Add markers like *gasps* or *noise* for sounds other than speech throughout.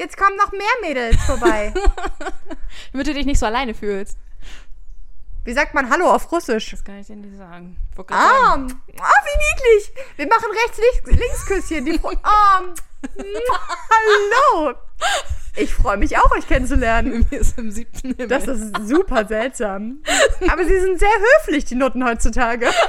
Jetzt kommen noch mehr Mädels vorbei. *laughs* Damit du dich nicht so alleine fühlst. Wie sagt man Hallo auf Russisch? Das kann ich dir nicht sagen. Ah, ah, wie niedlich. Wir machen rechts-links-Küsschen. Die ah, *laughs* hallo. Ich freue mich auch, euch kennenzulernen. Mir ist im siebten Himmel. Das ist super seltsam. Aber sie sind sehr höflich, die Nutten heutzutage. *laughs*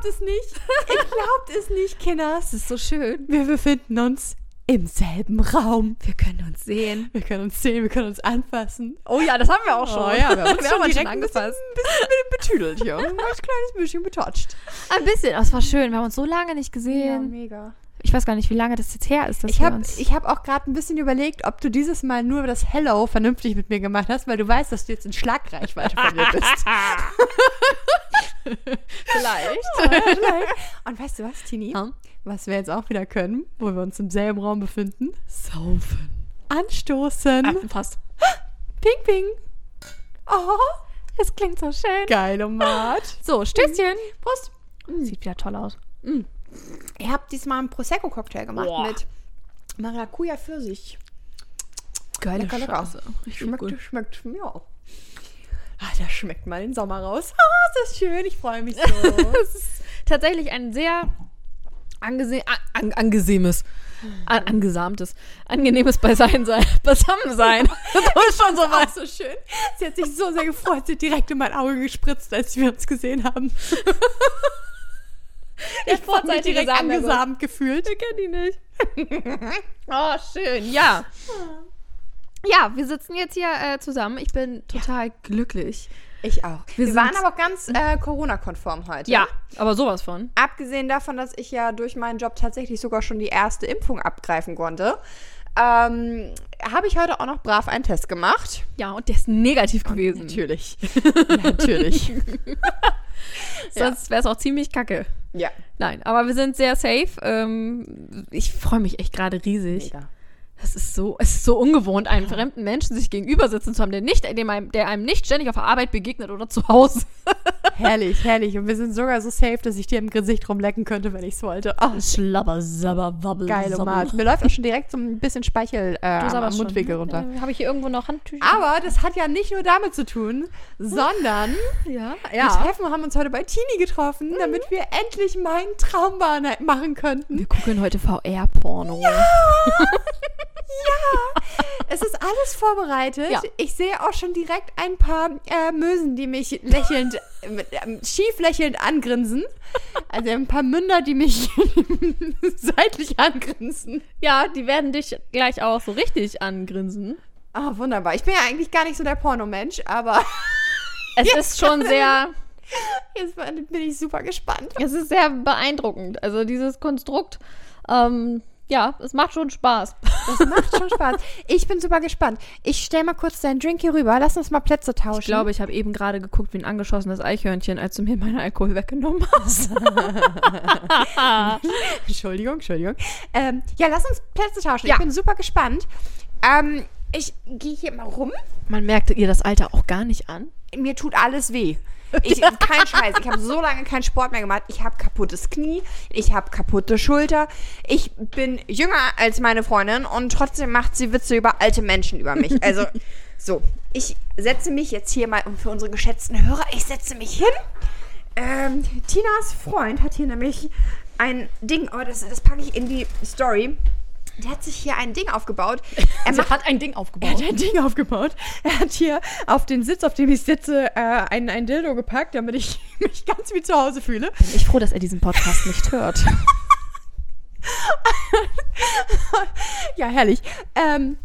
glaubt es nicht. *laughs* Ihr glaubt es nicht, Kinders. das ist so schön. Wir befinden uns im selben Raum. Wir können uns sehen. Wir können uns sehen, wir können uns anfassen. Oh ja, das haben wir auch schon. Oh ja, wir *laughs* haben uns wir schon direkt schon ein bisschen, angefasst. ein bisschen betüdelt hier. *laughs* Ein kleines bisschen betoucht. Ein bisschen. Das war schön. Wir haben uns so lange nicht gesehen. mega. Ich weiß gar nicht, wie lange das jetzt her ist. Ich habe hab auch gerade ein bisschen überlegt, ob du dieses Mal nur das Hello vernünftig mit mir gemacht hast, weil du weißt, dass du jetzt in Schlagreichweite von mir bist. *laughs* *laughs* vielleicht. Und weißt du was, Tini? Ja. Was wir jetzt auch wieder können, wo wir uns im selben Raum befinden? Saufen. Anstoßen. Ah, fast. *gasps* Ping, ping. Oh, Es klingt so schön. geil, Omat. So, Stößchen. Prost. Sieht wieder toll aus. Ich habe diesmal einen Prosecco-Cocktail gemacht Boah. mit Maracuja Pfirsich. Geile Lecker, lecker. Scheiße. Richtig Schmeckt, gut. schmeckt mir auch. Ah, das schmeckt mal den Sommer raus. Ah, ist das schön. Ich freue mich so. *laughs* Das ist tatsächlich ein sehr angese an, an, angesehenes, an, angesamtes, angenehmes Beiseinsein, Beisammensein. Das ist schon so was. so schön. Sie hat sich so sehr gefreut. Sie hat direkt in mein Auge gespritzt, als wir uns gesehen haben. *laughs* Der Ich habe mich direkt angesamt gefühlt. Ich kenne die nicht. *laughs* oh, schön. Ja. Ja, wir sitzen jetzt hier äh, zusammen. Ich bin total glücklich. Ich auch. Wir, Wir waren aber auch ganz äh, Corona-konform heute. Ja, aber sowas von. Abgesehen davon, dass ich ja durch meinen Job tatsächlich sogar schon die erste Impfung abgreifen konnte, ähm, habe ich heute auch noch brav einen Test gemacht. Ja, und der ist negativ gewesen. Natürlich. *laughs* Natürlich. *laughs* Sonst wäre es auch ziemlich kacke. Ja. Nein, aber wir sind sehr safe. Ähm, ich freue mich echt gerade riesig. Mega. Das ist so, es ist so ungewohnt, einem fremden Menschen sich gegenüber sitzen zu haben, der, nicht, dem einem, der einem nicht ständig auf der Arbeit begegnet oder zu Hause. *laughs* Herrlich, herrlich. Und wir sind sogar so safe, dass ich dir im Gesicht rumlecken könnte, wenn ich es wollte. Oh, Schlabber, sabber, wabbel, geil, Omat. Mir läuft auch schon direkt so ein bisschen Speichel äh, am, Mundwinkel runter. Äh, Habe ich hier irgendwo noch Handtücher? Aber das hat ja nicht nur damit zu tun, sondern *laughs* ja. wir treffen, haben uns heute bei Tini getroffen, damit wir endlich meinen Traumbahn machen könnten. Wir gucken heute VR-Porno. Ja. *laughs* Es ist alles vorbereitet. Ja. Ich sehe auch schon direkt ein paar äh, Mösen, die mich lächelnd, mit, ähm, schief lächelnd angrinsen. Also ein paar Münder, die mich *laughs* seitlich angrinsen. ja, die werden dich gleich auch so richtig angrinsen. Ah, wunderbar. Ich bin ja eigentlich gar nicht so der Pornomensch, aber *laughs* Es ist schon sehr, *laughs* jetzt bin ich super gespannt. es ist sehr beeindruckend. Also dieses Konstrukt, ähm, ja, es macht schon Spaß. Das macht schon Spaß. Ich bin super gespannt. Ich stell mal kurz deinen Drink hier rüber. Lass uns mal Plätze tauschen. Ich glaube, ich habe eben gerade geguckt wie ein angeschossenes Eichhörnchen, als du mir meinen Alkohol weggenommen hast. *laughs* Entschuldigung, Entschuldigung. Ähm, ja, lass uns Plätze tauschen. Ja. Ich bin super gespannt. Ähm, ich gehe hier mal rum. Man merkte ihr das Alter auch gar nicht an. Mir tut alles weh. Ich, kein Scheiß. Ich habe so lange keinen Sport mehr gemacht. Ich habe kaputtes Knie. Ich habe kaputte Schulter. Ich bin jünger als meine Freundin und trotzdem macht sie Witze über alte Menschen über mich. Also, *laughs* so. Ich setze mich jetzt hier mal, für unsere geschätzten Hörer, ich setze mich hin. Ähm, Tinas Freund hat hier nämlich ein Ding, oh, das, das packe ich in die Story. Der hat sich hier ein Ding aufgebaut. *laughs* Er Sie hat ein Ding er aufgebaut. hat ein Ding aufgebaut. Er hat hier auf den Sitz, auf dem ich sitze, äh, ein, ein Dildo gepackt, damit ich *laughs* mich ganz wie zu Hause fühle. Bin ich froh, dass er diesen Podcast nicht hört. *laughs* Ja, herrlich. Ähm,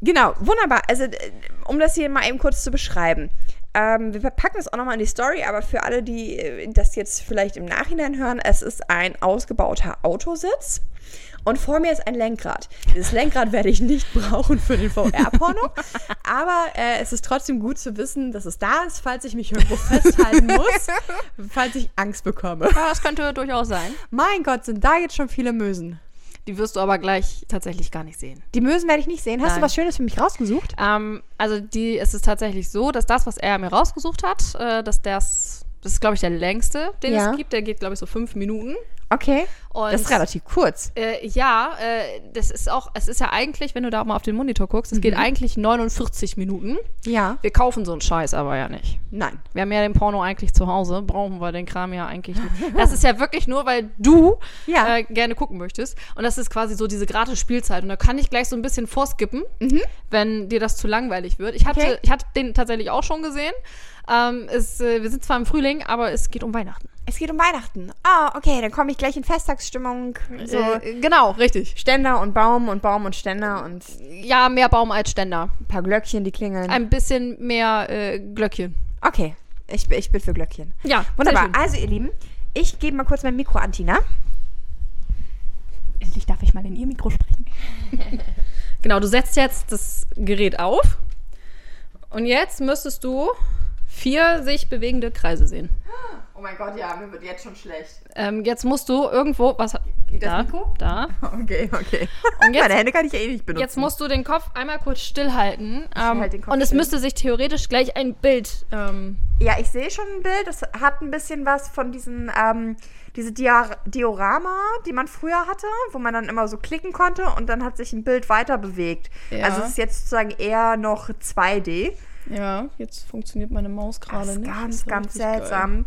genau, wunderbar. Also, äh, um das hier mal eben kurz zu beschreiben. Ähm, wir packen es auch nochmal in die Story, aber für alle, die äh, das jetzt vielleicht im Nachhinein hören, es ist ein ausgebauter Autositz. Und vor mir ist ein Lenkrad. Dieses Lenkrad werde ich nicht *laughs* brauchen für den VR-Porno. aber äh, es ist trotzdem gut zu wissen, dass es da ist, falls ich mich irgendwo festhalten muss, *laughs* falls ich Angst bekomme. Ja, das könnte durchaus sein. Mein Gott, sind da jetzt schon viele Mösen. Die wirst du aber gleich tatsächlich gar nicht sehen. Die Mösen werde ich nicht sehen. Hast Nein. du was Schönes für mich rausgesucht? Ähm, also die, es ist tatsächlich so, dass das, was er mir rausgesucht hat, äh, dass das, das ist, glaube ich, der längste, den Ja. es gibt. Der geht, glaube ich, so fünf Minuten. Okay. Und Das ist relativ kurz. Äh, ja, äh, das ist auch, es ist ja eigentlich, wenn du da mal auf den Monitor guckst, es geht eigentlich 49 Minuten. Ja. Wir kaufen so einen Scheiß aber ja nicht. Nein. Wir haben ja den Porno eigentlich zu Hause, brauchen wir den Kram ja eigentlich nicht. Das ist ja wirklich nur, weil du Ja. äh, gerne gucken möchtest. Und das ist quasi so diese gratis Spielzeit. Und da kann ich gleich so ein bisschen vorskippen, wenn dir das zu langweilig wird. Ich hatte, Okay. ich hatte den tatsächlich auch schon gesehen. Ähm, es, äh, wir sind zwar im Frühling, aber es geht um Weihnachten. Es geht um Weihnachten. Ah, okay, dann komme ich gleich in Festtagsstimmung. So Äh, genau, richtig. Ständer und Baum und Baum und Ständer und Ja, mehr Baum als Ständer. ein paar Glöckchen, die klingeln. Ein bisschen mehr äh, Glöckchen. Okay, ich, bin- ich bin für Glöckchen. Ja, Wunderbar. sehr schön. Also, ihr Lieben, ich gebe mal kurz mein Mikro an Tina. Endlich darf ich mal in ihr Mikro sprechen. *laughs* Genau, du setzt jetzt das Gerät auf. Und jetzt müsstest du vier sich bewegende Kreise sehen. Oh mein Gott, ja, mir wird jetzt schon schlecht. Ähm, jetzt musst du irgendwo. Was, Geht das da, Mikro? da. Okay, okay. Und *laughs* jetzt- Meine Hände kann ich eh nicht benutzen. Jetzt musst du den Kopf einmal kurz stillhalten. Ähm, halte den Kopf und es still. müsste sich theoretisch gleich ein Bild. Ähm, Ja, ich sehe schon ein Bild. Das hat ein bisschen was von diesen, ähm, diese Dia Diorama, die man früher hatte, wo man dann immer so klicken konnte und dann hat sich ein Bild weiter bewegt. Ja. Also es ist jetzt sozusagen eher noch 2D. ja, jetzt funktioniert meine Maus Das gerade nicht. ganz, ganz richtig geil.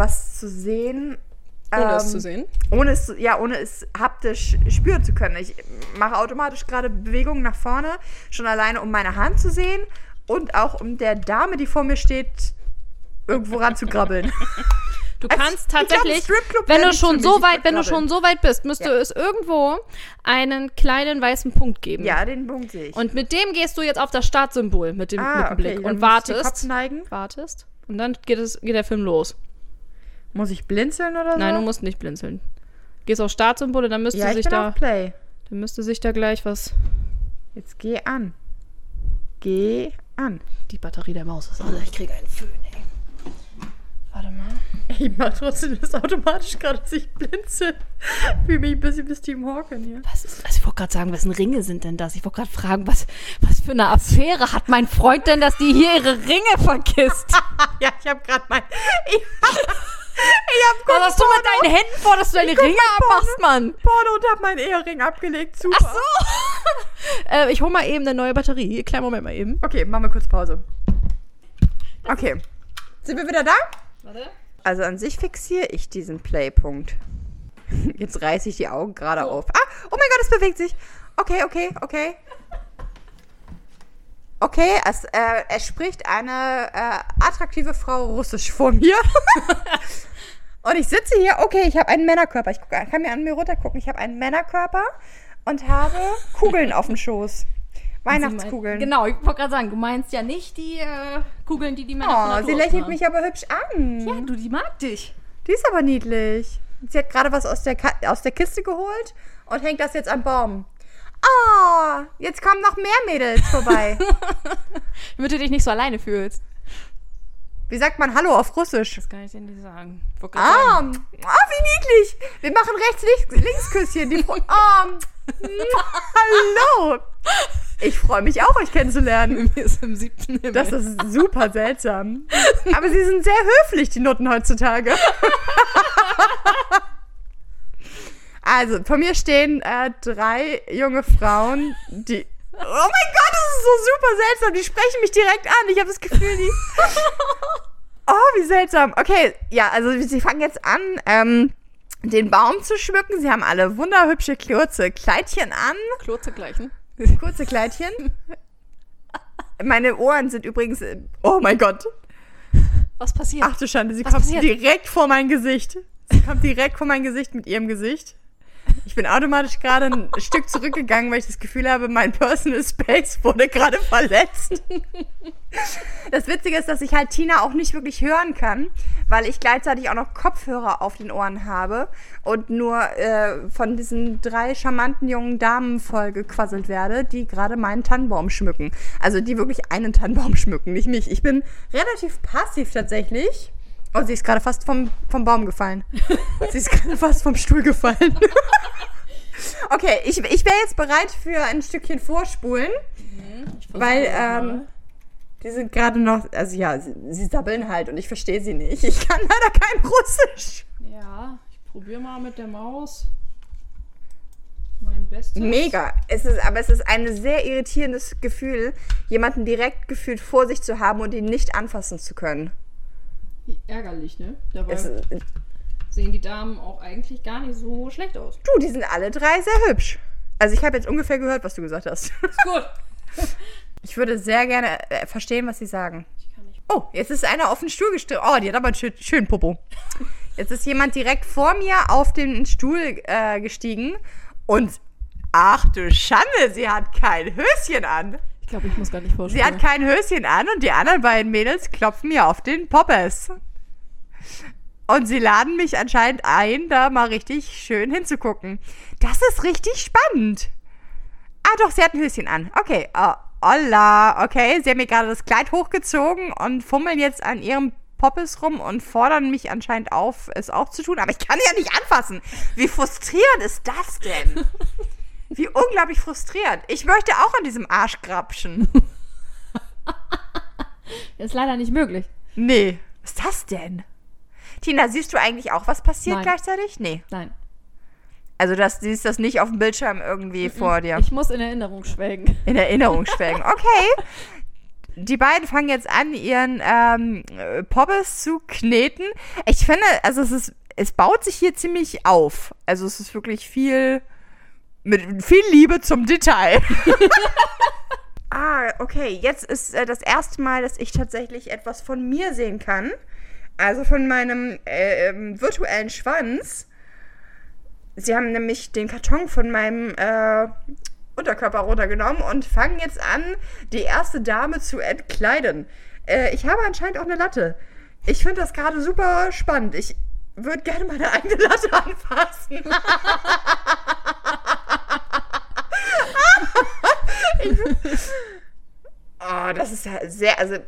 Was zu sehen. Ohne es ähm, zu sehen. Ohne es, zu- ja, ohne es haptisch spüren zu können. Ich mache automatisch gerade Bewegungen nach vorne, schon alleine, um meine Hand zu sehen und auch um der Dame, die vor mir steht, irgendwo ranzugrabbeln. *laughs* Du Also, kannst glaub, tatsächlich, Stripclub wenn du schon so weit, wenn du schon so weit bist, müsste Ja. es irgendwo einen kleinen weißen Punkt geben. Ja, den Punkt sehe ich. Und mit dem gehst du jetzt auf das Startsymbol mit dem, mit ah, dem Blick okay, und wartest. neigen. Wartest. Und dann geht, es, geht der Film los. Muss ich blinzeln oder so? Nein, du musst nicht blinzeln. Gehst auf Startsymbole, dann müsste ja, ich sich da, Play. dann müsste sich da gleich was. Jetzt geh an. Geh an. Die Batterie der Maus ist alle. Ich kriege einen Föhn, ey. Warte mal. Ich mach trotzdem das automatisch gerade, dass ich blinzel. *laughs* Fühle mich ein bisschen wie Steve Hawking hier. Was ist, also ich wollte gerade sagen, wessen Ringe sind denn das? Ich wollte gerade fragen, was, was für eine Affäre hat mein Freund denn, dass die hier ihre Ringe vergisst? *laughs* ja, ich habe gerade mein... Ich *laughs* ich hab Was hast du mit deinen Händen vor, dass du deine Ringe abmachst, Mann? Porno und hab meinen Ehering abgelegt. Super. Ach so. *laughs* äh, ich hole mal eben eine neue Batterie. Kleinen Moment mal eben. Okay, machen wir kurz Pause. Okay. Sind wir wieder da? Warte. Also an sich fixiere ich diesen Playpunkt. *laughs* Jetzt reiße ich die Augen gerade auf. Ah, oh mein Gott, es bewegt sich. Okay, okay, okay. Okay, es, äh, es spricht eine äh, attraktive Frau Russisch vor mir. *laughs* und ich sitze hier, okay, ich habe einen Männerkörper. Ich guck, kann mir an mir runtergucken. Ich habe einen Männerkörper und habe *laughs* Kugeln auf dem Schoß. Weihnachtskugeln. Genau, ich wollte gerade sagen, du meinst ja nicht die äh, Kugeln, die die Männer Oh, sie lächelt mich aber hübsch an. Ja, du, die mag dich. Die ist aber niedlich. Sie hat gerade was aus der, Ka aus der Kiste geholt und hängt das jetzt am Baum. Oh, jetzt kommen noch mehr Mädels vorbei. *laughs* Damit du dich nicht so alleine fühlst. Wie sagt man Hallo auf Russisch? Das kann ich dir nicht sagen. Gerade Ah, oh, wie niedlich. Wir machen rechts-links-Küsschen. Die Fro- oh, *laughs* hallo. Ich freue mich auch, euch kennenzulernen. Mir ist im siebten Himmel. Das ist super seltsam. Aber sie sind sehr höflich, die Nutten heutzutage. *laughs* Also, vor mir stehen äh, drei junge Frauen, die. Oh mein Gott, das ist so super seltsam. Die sprechen mich direkt an. Ich habe das Gefühl, die. *laughs* Oh, wie seltsam. Okay, ja, also sie fangen jetzt an, ähm, den Baum zu schmücken. Sie haben alle wunderhübsche kurze Kleidchen an. Klotze gleichen. Kurze Kleidchen. Meine Ohren sind übrigens. Oh mein Gott. Was passiert? Ach du Schande, sie Was kommt passiert? direkt vor mein Gesicht. Sie kommt direkt vor mein Gesicht mit ihrem Gesicht. Ich bin automatisch gerade ein Stück zurückgegangen, weil ich das Gefühl habe, mein Personal Space wurde gerade verletzt. Das Witzige ist, dass ich halt Tina auch nicht wirklich hören kann, weil ich gleichzeitig auch noch Kopfhörer auf den Ohren habe und nur äh, von diesen drei charmanten jungen Damen vollgequasselt werde, die gerade meinen Tannenbaum schmücken. Also die wirklich einen Tannenbaum schmücken, nicht mich. Ich bin relativ passiv tatsächlich. Oh, sie ist gerade fast vom, vom Baum gefallen. sie ist gerade fast vom Stuhl gefallen. *laughs* Okay, ich, ich wäre jetzt bereit für ein Stückchen Vorspulen, weil ähm, die sind gerade noch, also ja, sie, sie sabbeln halt und ich verstehe sie nicht. Ich kann leider kein Russisch. Ja, ich probiere mal mit der Maus mein Bestes. Mega. Es ist, aber es ist ein sehr irritierendes Gefühl, jemanden direkt gefühlt vor sich zu haben und ihn nicht anfassen zu können. Ärgerlich, ne? Dabei Es, du, sehen die Damen auch eigentlich gar nicht so schlecht aus. die sind alle drei sehr hübsch. Also ich habe jetzt ungefähr gehört, was du gesagt hast. Ist gut. *laughs* Ich würde sehr gerne äh, verstehen, was sie sagen. Oh, jetzt ist einer auf den Stuhl gestiegen. Oh, die hat aber einen schön, schönen Popo. Jetzt ist jemand direkt vor mir auf den Stuhl äh, gestiegen und ach du Schande, sie hat kein Höschen an. Ich glaube, ich muss gar nicht Sie vorstellen. hat kein Höschen an und die anderen beiden Mädels klopfen mir auf den Poppes. Und sie laden mich anscheinend ein, da mal richtig schön hinzugucken. Das ist richtig spannend. Ah, doch, sie hat ein Höschen an. Okay, oh, holla. Okay, sie haben mir gerade das Kleid hochgezogen und fummeln jetzt an ihrem Poppes rum und fordern mich anscheinend auf, es auch zu tun. Aber ich kann ja nicht anfassen. Wie frustrierend ist das denn? *laughs* Wie unglaublich frustrierend. Ich möchte auch an diesem Arsch grapschen. *laughs* ist leider nicht möglich. Nee. Was ist das denn? Tina, siehst du eigentlich auch, was passiert Nein. gleichzeitig? Nee. Nein. Also das, siehst das nicht auf dem Bildschirm irgendwie vor dir. Ich muss in Erinnerung schwelgen. In Erinnerung *laughs* schwelgen. Okay. Die beiden fangen jetzt an, ihren ähm, äh, Poppes zu kneten. Ich finde, also es ist, es baut sich hier ziemlich auf. Also es ist wirklich viel, mit viel Liebe zum Detail. *laughs* ah, okay. Jetzt ist äh, das erste Mal, dass ich tatsächlich etwas von mir sehen kann. Also von meinem äh, ähm, virtuellen Schwanz. Sie haben nämlich den Karton von meinem äh, Unterkörper runtergenommen und fangen jetzt an, die erste Dame zu entkleiden. Äh, ich habe anscheinend auch eine Latte. Ich finde das gerade super spannend. Ich würde gerne meine eigene Latte anfassen. *laughs* oh, das ist ja sehr, also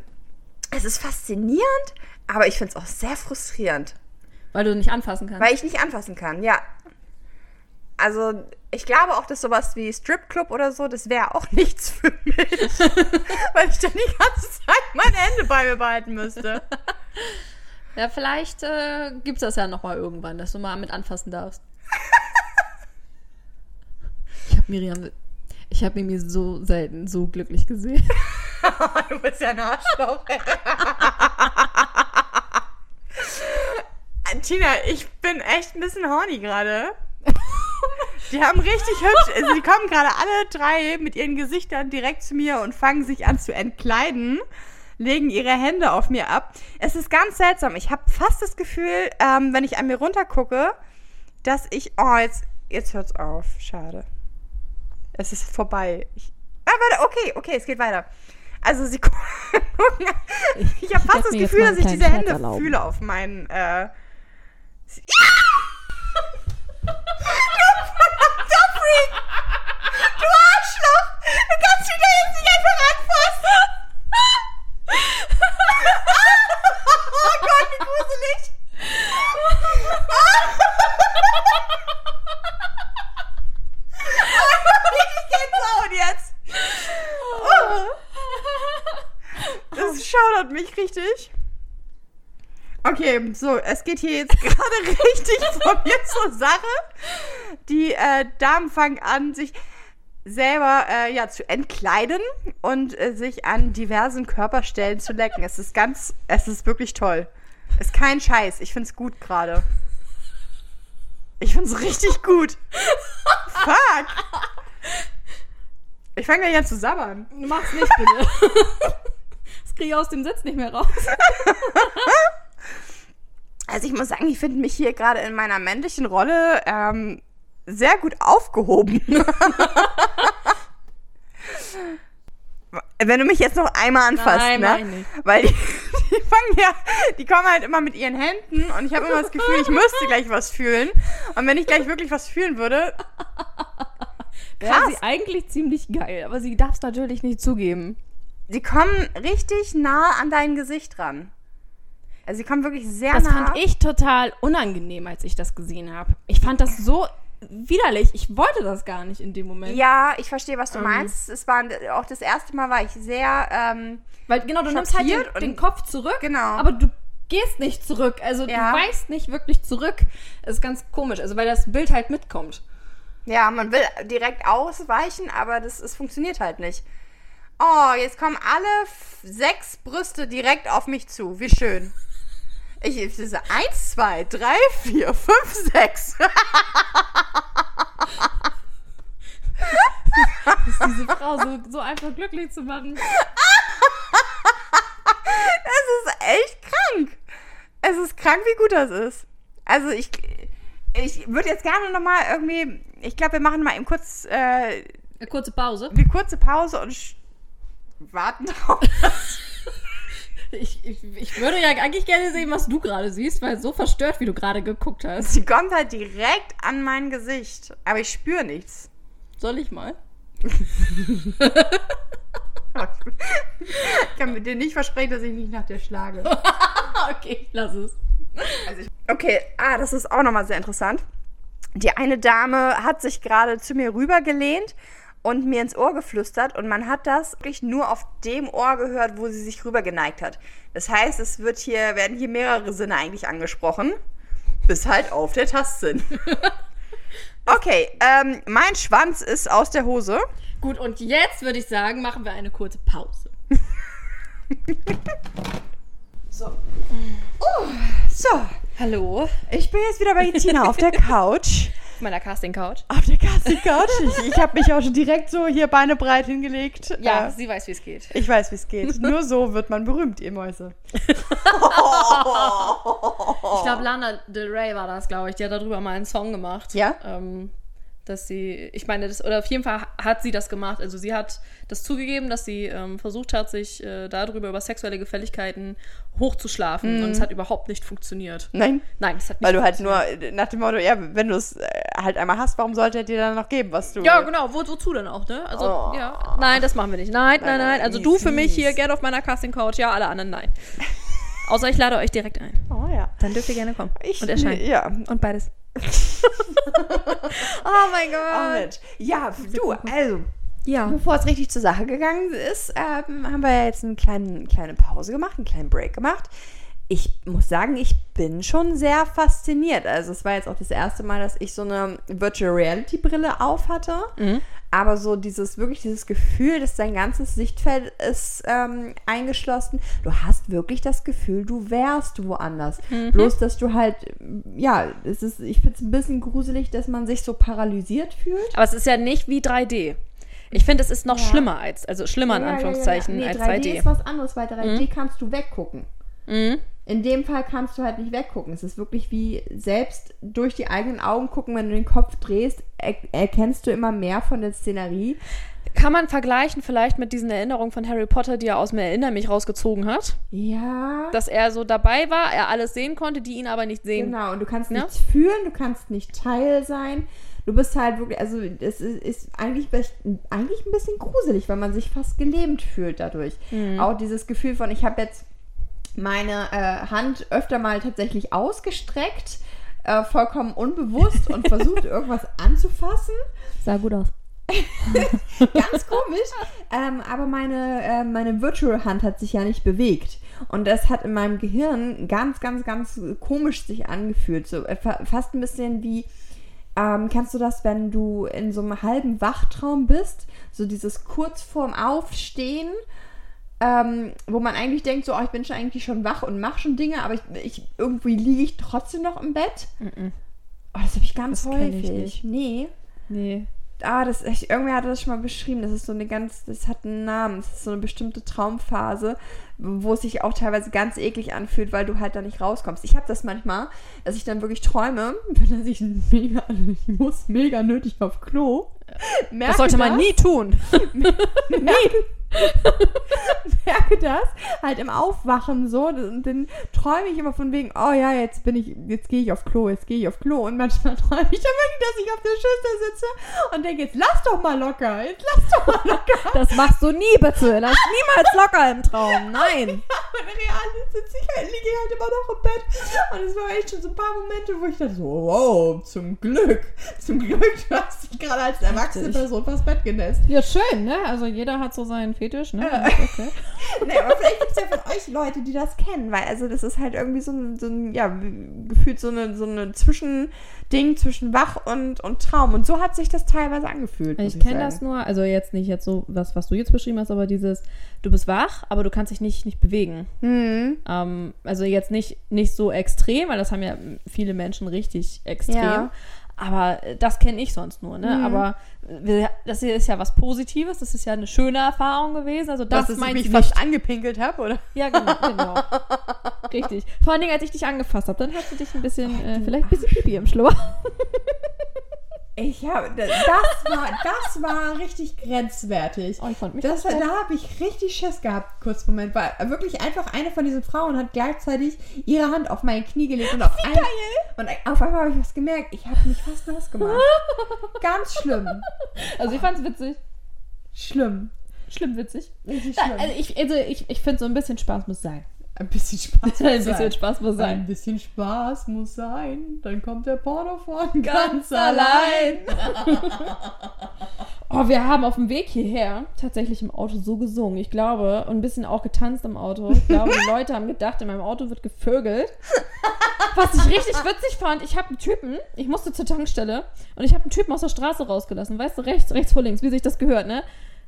es ist faszinierend, aber ich finde es auch sehr frustrierend. Weil du nicht anfassen kannst. Weil ich nicht anfassen kann, ja. Also, ich glaube auch, dass sowas wie Stripclub oder so, das wäre auch *laughs* nichts für mich. *laughs* weil ich dann die ganze Zeit meine Hände bei mir behalten müsste. Ja, vielleicht äh, gibt es das ja nochmal irgendwann, dass du mal mit anfassen darfst. *laughs* ich habe Miriam, ich habe Mimi so selten so glücklich gesehen. *laughs* du bist ja ein Arschloch. *laughs* Tina, ich bin echt ein bisschen horny gerade. Die haben richtig hübsch, also die kommen gerade alle drei mit ihren Gesichtern direkt zu mir und fangen sich an zu entkleiden, legen ihre Hände auf mir ab. Es ist ganz seltsam. Ich habe fast das Gefühl, ähm, wenn ich an mir runtergucke, dass ich, oh, jetzt, jetzt hört's auf. Schade. Es ist vorbei. Ich, ah, warte, okay, okay, es geht weiter. Also sie gucken, ich, habe fast das Gefühl, dass ich diese kleinen Hände Scherz erlauben. fühle auf meinen, äh, sie- Du Arschloch! Du kannst da jetzt nicht einfach anfassen! Oh Gott, wie gruselig! Gänsehaut jetzt! Das schaudert mich richtig. Okay, so, es geht hier jetzt *laughs* gerade richtig von mir zur Sache. Die äh, Damen fangen an, sich selber äh, ja, zu entkleiden und äh, sich an diversen Körperstellen zu lecken. Es ist ganz, es ist wirklich toll. Ist kein Scheiß. Ich find's gut gerade. Ich find's richtig gut. Fuck. Ich fange gleich an zu sabbern. Mach's nicht, bitte. *laughs* das kriege ich aus dem Sitz nicht mehr raus. *laughs* Also ich muss sagen, ich finde mich hier gerade in meiner männlichen Rolle ähm, sehr gut aufgehoben. *laughs* Wenn du mich jetzt noch einmal anfasst, Nein, ne? nicht. Weil die, *laughs* die fangen ja, die kommen halt immer mit ihren Händen und ich habe immer das Gefühl, ich müsste gleich was fühlen. Und wenn ich gleich wirklich was fühlen würde, *laughs* Wäre sie eigentlich ziemlich geil, aber sie darf es natürlich nicht zugeben. die kommen richtig nah an dein Gesicht ran. Also sie kommen wirklich sehr Das nah. fand ich total unangenehm, als ich das gesehen habe. Ich fand das so widerlich. Ich wollte das gar nicht in dem Moment. Ja, ich verstehe, was du Ähm. meinst. Es war auch das erste Mal war ich sehr, ähm, Weil genau, du nimmst halt den, den Kopf zurück, genau. aber du gehst nicht zurück. Also Ja. du weißt nicht wirklich zurück. Das ist ganz komisch, also weil das Bild halt mitkommt. ja, man will direkt ausweichen, aber das, es funktioniert halt nicht. Oh, jetzt kommen alle sechs Brüste direkt auf mich zu. Wie schön. Ich, ich diese eins, zwei, drei, vier, fünf, sechs. *laughs* Diese Frau so, so einfach glücklich zu machen. Es ist echt krank. Es ist krank, wie gut das ist. Also ich, ich würde jetzt gerne noch mal irgendwie, ich glaube, wir machen mal eben kurz äh, Eine kurze Pause. eine kurze Pause und warten drauf. *laughs* Ich, ich, ich würde ja eigentlich gerne sehen, was du gerade siehst, weil so verstört, wie du gerade geguckt hast. Sie kommt halt direkt an mein Gesicht, aber ich spüre nichts. Soll ich mal? Ich kann mit dir nicht versprechen, dass ich nicht nach dir schlage. *laughs* okay, ich lass es. Also okay, ah, das ist auch nochmal sehr interessant. Die eine Dame hat sich gerade zu mir rübergelehnt und mir ins Ohr geflüstert und man hat das wirklich nur auf dem Ohr gehört, wo sie sich rüber geneigt hat. Das heißt, es wird hier, werden hier mehrere Sinne eigentlich angesprochen, bis halt auf der Tastsinn. *laughs* Okay, ähm, mein Schwanz ist aus der Hose. Gut, und jetzt würde ich sagen, machen wir eine kurze Pause. *laughs* So. So, Hallo. ich bin jetzt wieder bei Tina auf der Couch. *laughs* Auf meiner Casting-Couch. Auf der Casting-Couch. Ich, ich habe mich auch schon direkt so hier Beine breit hingelegt. Ja, Äh, sie weiß, wie es geht. ich weiß, wie es geht. Nur so wird man berühmt, ihr Mäuse. *laughs* Ich glaube, Lana Del Rey war das, glaube ich. Die hat darüber mal einen Song gemacht. Ja? Ähm, dass sie, ich meine, das, oder auf jeden Fall hat sie das gemacht. Also sie hat das zugegeben, dass sie ähm, versucht hat, sich äh, darüber über sexuelle Gefälligkeiten hochzuschlafen. Und es hat überhaupt nicht funktioniert. Nein? Nein, es hat nicht Weil du halt nur nach dem Motto, ja, wenn du es äh, halt einmal hast, warum sollte er dir dann noch geben, was du. Ja, genau. Wo, wozu denn auch, ne? Also, Oh. ja. Nein, das machen wir nicht. Nein, nein, Nein, nein. nein, Also mies, du für mich mies. hier gerne auf meiner Casting-Couch. Ja, alle anderen nein. *laughs* Außer ich lade euch direkt ein. Oh ja. Dann dürft ihr gerne kommen. Ich, und erscheinen. Ja. Und beides. *laughs* Oh mein Gott. Mensch. Ja, du, also, Ja. bevor es richtig zur Sache gegangen ist, ähm, haben wir jetzt eine kleine, kleine Pause gemacht, einen kleinen Break gemacht. Ich muss sagen, ich bin schon sehr fasziniert. Also es war jetzt auch das erste Mal, dass ich so eine Virtual Reality Brille auf hatte. Aber so dieses, wirklich dieses Gefühl, dass dein ganzes Sichtfeld ist ähm, eingeschlossen. Du hast wirklich das Gefühl, du wärst woanders. Bloß, dass du halt, ja, es ist, ich finde es ein bisschen gruselig, dass man sich so paralysiert fühlt. Aber es ist ja nicht wie 3D. Ich finde, es ist noch Ja. schlimmer als, also schlimmer in Ja, Anführungszeichen ja. Nee, als 3D 2D. ist was anderes, weil 3D kannst du weggucken. Mhm. In dem Fall kannst du halt nicht weggucken. Es ist wirklich wie selbst durch die eigenen Augen gucken, wenn du den Kopf drehst, er erkennst du immer mehr von der Szenerie. Kann man vergleichen vielleicht mit diesen Erinnerungen von Harry Potter, die er aus mir Erinner mich rausgezogen hat? Ja. Dass er so dabei war, er alles sehen konnte, die ihn aber nicht sehen. Genau, und du kannst Ne? nichts fühlen, du kannst nicht Teil sein. Du bist halt wirklich, also es ist, ist eigentlich, eigentlich ein bisschen gruselig, weil man sich fast gelähmt fühlt dadurch. Auch dieses Gefühl von, ich habe jetzt meine äh, Hand öfter mal tatsächlich ausgestreckt, äh, vollkommen unbewusst und versucht, *laughs* irgendwas anzufassen. Sah gut aus. *laughs* Ganz komisch. ähm, aber meine, äh, meine Virtual Hand hat sich ja nicht bewegt. Und das hat in meinem Gehirn ganz, ganz, ganz komisch sich angefühlt. So äh, fa- fast ein bisschen wie, ähm, kennst du das, wenn du in so einem halben Wachtraum bist? So dieses kurz vorm Aufstehen, ähm, wo man eigentlich denkt, so, oh, ich bin schon eigentlich schon wach und mache schon Dinge, aber ich, ich, irgendwie liege ich trotzdem noch im Bett. Oh, das habe ich ganz Das kenn ich häufig. nicht. Nee. Nee. Ah, das, ich, irgendwer hat das schon mal beschrieben. Das ist so eine ganz, das hat einen Namen. Das ist so eine bestimmte Traumphase, wo es sich auch teilweise ganz eklig anfühlt, weil du halt da nicht rauskommst. Ich habe das manchmal, dass ich dann wirklich träume, *laughs* dass ich mega, ich *laughs* muss mega nötig auf Klo. Merke Das sollte man das, nie tun. *laughs* merke, *laughs* merke das halt im Aufwachen so und dann träume ich immer von wegen, oh ja, jetzt bin ich, jetzt gehe ich auf Klo, jetzt gehe ich auf Klo und manchmal *laughs* träume ich dann wirklich, dass ich auf der Schüssel sitze und denke, jetzt lass doch mal locker, jetzt lass doch mal locker. *laughs* Das machst du nie, bitte. Lass niemals locker im Traum. Nein. Und real sitze ich halt, liege ich halt immer noch im Bett. Und es war echt schon so ein paar Momente, wo ich dachte so, wow, zum Glück. Zum Glück, du hast dich gerade als erwachsene Person vors Bett genässt. Ja, schön, ne? Also jeder hat so seinen Fetisch, ne? Ja. Okay. *laughs* Nee, aber vielleicht gibt es ja von euch Leute, die das kennen, weil also das ist halt irgendwie so ein, so ein ja, gefühlt so eine, so eine Zwischending zwischen Wach und, und Traum. Und so hat sich das teilweise angefühlt. muss Ich kenne das nur, also jetzt nicht jetzt so, was, was du jetzt beschrieben hast, aber dieses, du bist wach, aber du kannst dich nicht, nicht bewegen. Mhm. Ähm, also jetzt nicht, nicht so extrem, weil das haben ja viele Menschen richtig extrem. Ja. Aber äh, das kenne ich sonst nur, ne? Mhm. Aber wir, das hier ist ja was Positives, das ist ja eine schöne Erfahrung gewesen. Also das Dass ich mich fast angepinkelt habe, oder? Ja, genau, genau. Richtig. Vor allen Dingen, als ich dich angefasst habe, dann hast du dich ein bisschen, äh, vielleicht ein bisschen Pipi im Schlur. Ich habe, das war, das war richtig grenzwertig. Oh, ich fand mich Das, das da habe ich richtig Schiss gehabt, kurz Moment, weil wirklich einfach eine von diesen Frauen hat gleichzeitig ihre Hand auf mein Knie gelegt und auf, ein, und auf einmal habe ich was gemerkt. Ich habe mich fast nass gemacht. *laughs* Ganz schlimm. Also ich fand's witzig. Schlimm. Schlimm witzig. Schlimm. also ich, also ich, ich finde, so ein bisschen Spaß muss sein. Ein bisschen Spaß *laughs* muss Ein sein. bisschen Spaß muss sein. Ein bisschen Spaß muss sein. Dann kommt der Porno von Ganz ganz, allein. *laughs* Oh, wir haben auf dem Weg hierher tatsächlich im Auto so gesungen. Ich glaube, und ein bisschen auch getanzt im Auto. Ich glaube, die Leute haben gedacht, in meinem Auto wird gevögelt. Was ich richtig witzig fand, ich habe einen Typen, ich musste zur Tankstelle und ich habe einen Typen aus der Straße rausgelassen. Weißt du, rechts, rechts vor links, wie sich das gehört, ne?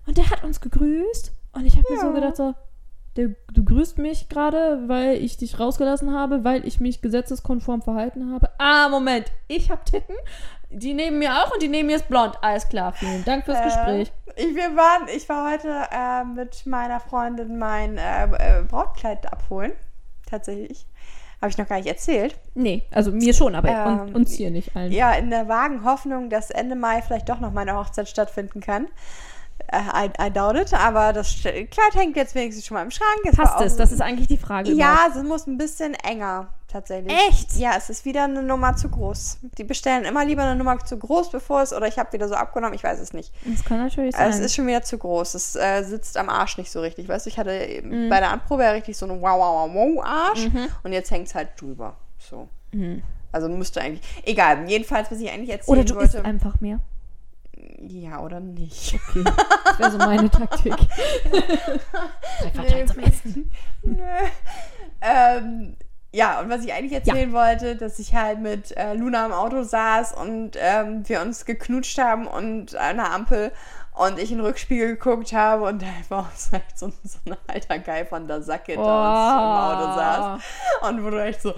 Und der hat uns gegrüßt. Und ich habe mir so Ja. gedacht, so, der, du grüßt mich gerade, weil ich dich rausgelassen habe, weil ich mich gesetzeskonform verhalten habe. Ah, Moment, ich habe Titten. Die neben mir auch und die neben mir ist blond. Alles klar, vielen Dank fürs Gespräch. Äh, ich, wir waren, ich war heute äh, mit meiner Freundin mein äh, äh, Brautkleid abholen. Tatsächlich. Habe ich noch gar nicht erzählt. Nee, also mir schon, aber Ähm, un- uns hier nicht allen. Ja, in der vagen Hoffnung, dass Ende Mai vielleicht doch noch meine Hochzeit stattfinden kann. Äh, I, I doubt it, aber das Kleid hängt jetzt wenigstens schon mal im Schrank. Es Passt es? Das ist eigentlich die Frage. Ja, überhaupt. es muss ein bisschen enger, tatsächlich. Echt? Ja, es ist wieder eine Nummer zu groß. Die bestellen immer lieber eine Nummer zu groß, bevor es, oder ich habe wieder so abgenommen, ich weiß es nicht. Das kann natürlich sein. Also es ist schon wieder zu groß. Es äh, sitzt am Arsch nicht so richtig. Weißt du, ich hatte Mhm. bei der Anprobe ja richtig so einen wow, wow, wow, Arsch und jetzt hängt es halt drüber. So. Also müsste eigentlich. Egal, jedenfalls, was ich eigentlich erzählen Oder du isst wollte. einfach mehr. Ja, oder nicht. Okay. *laughs* Das wäre so meine Taktik. *laughs* Nee. zum Essen. Nö. ähm, ja, und was ich eigentlich erzählen wollte, dass ich halt mit äh, Luna im Auto saß und ähm, wir uns geknutscht haben und an der Ampel und ich in den Rückspiegel geguckt habe und da war so, echt so, so ein alter Guy von der Sacke hinter uns im Auto saß. Und wo du echt so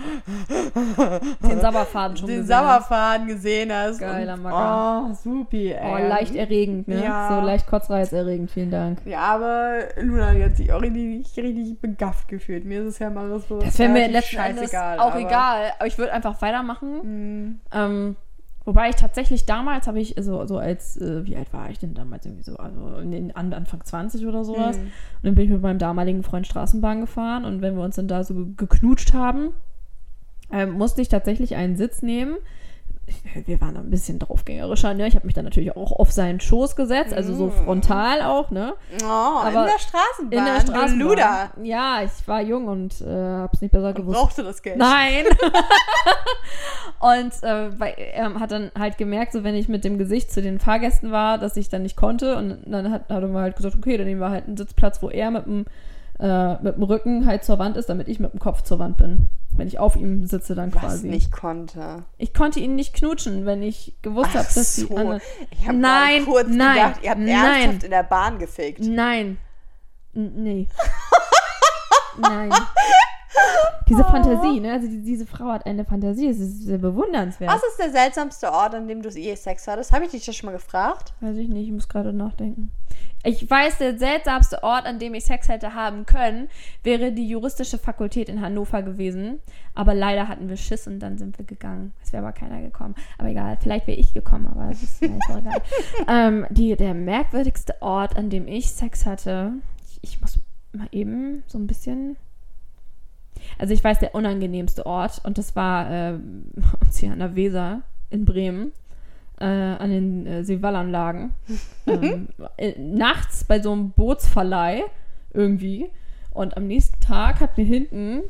Den Sabberfaden schon den gesehen hast. Sauerfaden gesehen hast. Geiler und, Macker. Oh, supi, ey. Oh, leicht erregend, ne? Ja. So leicht kotzreiserregend, vielen Dank. Ja, aber Luna die hat sich auch richtig, richtig begafft gefühlt. Mir ist es ja mal so Das wäre mir letzten Endes scheißegal, auch aber- egal. Aber ich würde einfach weitermachen. Hm. Ähm, wobei ich tatsächlich damals habe ich so, so als, äh, wie alt war ich denn damals irgendwie so, also in den, an, Anfang 20 oder sowas. Mhm. Und dann bin ich mit meinem damaligen Freund Straßenbahn gefahren und wenn wir uns dann da so ge- geknutscht haben, ähm, musste ich tatsächlich einen Sitz nehmen. Wir waren ein bisschen draufgängerischer, ne? Ich habe mich dann natürlich auch auf seinen Schoß gesetzt, also so frontal auch, ne? Oh, Aber in der Straßenbahn. In der Straßenbahn. Luder. Ja, ich war jung und äh, hab's nicht besser gewusst. Brauchte das Geld. Nein. *laughs* *laughs* und äh, weil, er hat dann halt gemerkt, so wenn ich mit dem Gesicht zu den Fahrgästen war, dass ich dann nicht konnte. Und dann hat, hat er mal halt gesagt, okay, dann nehmen wir halt einen Sitzplatz, wo er mit dem, äh, mit dem Rücken halt zur Wand ist, damit ich mit dem Kopf zur Wand bin. Wenn ich auf ihm sitze, dann Was quasi. nicht konnte. Ich konnte ihn nicht knutschen, wenn ich gewusst habe, dass die so. anderen. Ich habe Nein, kurz nein, gedacht, ihr habt nein. ernsthaft in der Bahn gefickt. Nein. N nee. *laughs* Nein. Diese Fantasie, ne? Also die, diese Frau hat eine Fantasie, es ist sehr bewundernswert. Was ist der seltsamste Ort, an dem du je Sex hattest? Habe ich dich das schon mal gefragt? Weiß ich nicht, ich muss gerade nachdenken. Ich weiß, der seltsamste Ort, an dem ich Sex hätte haben können, wäre die juristische Fakultät in Hannover gewesen. Aber leider hatten wir Schiss und dann sind wir gegangen. Es wäre aber keiner gekommen. Aber egal, vielleicht wäre ich gekommen, aber das ist mir egal. *laughs* ähm, die, der merkwürdigste Ort, an dem ich Sex hatte, ich, ich muss mal eben so ein bisschen. Also ich weiß, der unangenehmste Ort, und das war hier an der Weser in Bremen äh, an den äh, Seewallanlagen. *laughs* ähm, äh, nachts bei so einem Bootsverleih irgendwie. Und am nächsten Tag hat mir hinten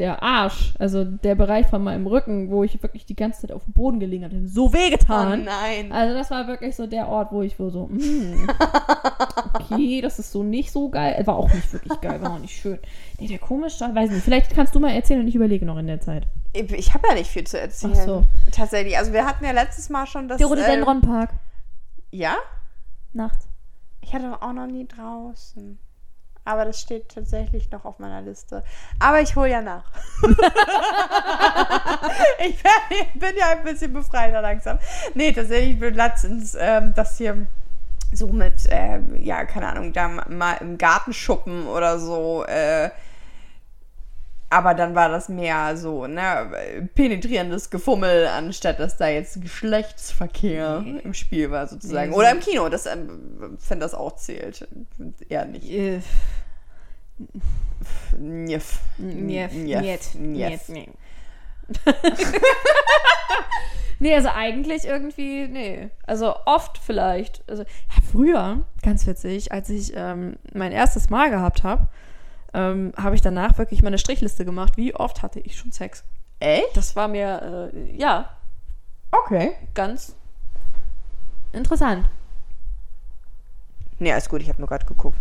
der Arsch, also der Bereich von meinem Rücken, wo ich wirklich die ganze Zeit auf dem Boden gelegen hatte, so wehgetan. Oh nein. Also das war wirklich so der Ort, wo ich wo so, mm, okay, *laughs* das ist so nicht so geil. War auch nicht wirklich geil, war auch nicht schön. Nee, der komisch, weiß nicht. Vielleicht kannst du mal erzählen und ich überlege noch in der Zeit. Ich, habe ja nicht viel zu erzählen. Ach so. Tatsächlich. Also wir hatten ja letztes Mal schon das. Der äh, Rhododendron-Park. Ja? Nachts. Ich hatte auch noch nie draußen. Aber das steht tatsächlich noch auf meiner Liste. Aber ich hole ja nach. *laughs* ich bin, ja ein bisschen befreiter langsam. Nee, tatsächlich bin letztens ähm, das hier so mit, ähm, ja, keine Ahnung, da mal im Gartenschuppen oder so. Äh, aber dann war das mehr so, ne, penetrierendes Gefummel, anstatt dass da jetzt Geschlechtsverkehr im Spiel war, sozusagen. Nee, Oder so- im Kino, das, ähm, wenn das auch zählt. Eher nicht. Njef. Njef, Njef. Njef. njet. *laughs* nee, also eigentlich irgendwie, nee. Also oft vielleicht. Also ja, früher, ganz witzig, als ich ähm, mein erstes Mal gehabt habe, ähm, habe ich danach wirklich meine Strichliste gemacht. Wie oft hatte ich schon Sex? Echt? Das war mir, äh, ja, Okay. ganz interessant. Nee, alles gut, ich habe nur gerade geguckt.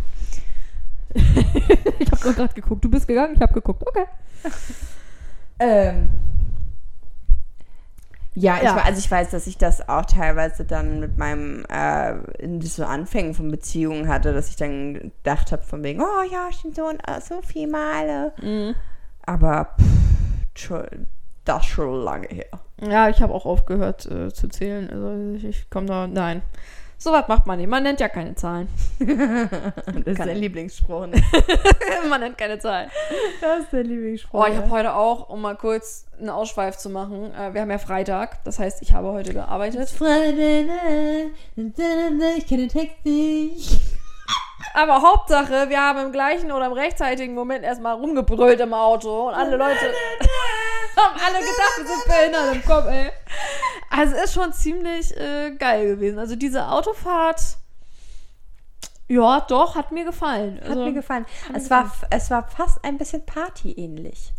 *laughs* Ich habe gerade geguckt. Du bist gegangen, ich habe geguckt. Okay. *laughs* Ähm. Ja, ich, Ja. also ich weiß, dass ich das auch teilweise dann mit meinem, äh, in so Anfängen von Beziehungen hatte, dass ich dann gedacht habe von wegen, oh ja, schon so, und, äh, so viele Male. Mhm. Aber pff, das schon lange her. Ja, ich habe auch aufgehört äh, zu zählen. Also ich, ich komme da. Nein. So was macht man nicht. Man nennt ja keine Zahlen. *laughs* Das ist ich. Lieblingsspruch. ne? *laughs* man nennt keine Zahlen. Das ist der Lieblingsspruch. Oh, ich habe heute auch, um mal kurz einen Ausschweif zu machen, äh, wir haben ja Freitag. Das heißt, ich habe heute gearbeitet. ich kenne den Text nicht. Aber Hauptsache, wir haben im gleichen oder im rechtzeitigen Moment erstmal rumgebrüllt im Auto und alle Leute haben alle gedacht, wir sind behindert im Kopf, ey. Also ist schon ziemlich äh, geil gewesen. Also diese Autofahrt, ja, doch, hat mir gefallen. Hat Also, mir gefallen. mir Es war, es war fast ein bisschen Party-ähnlich.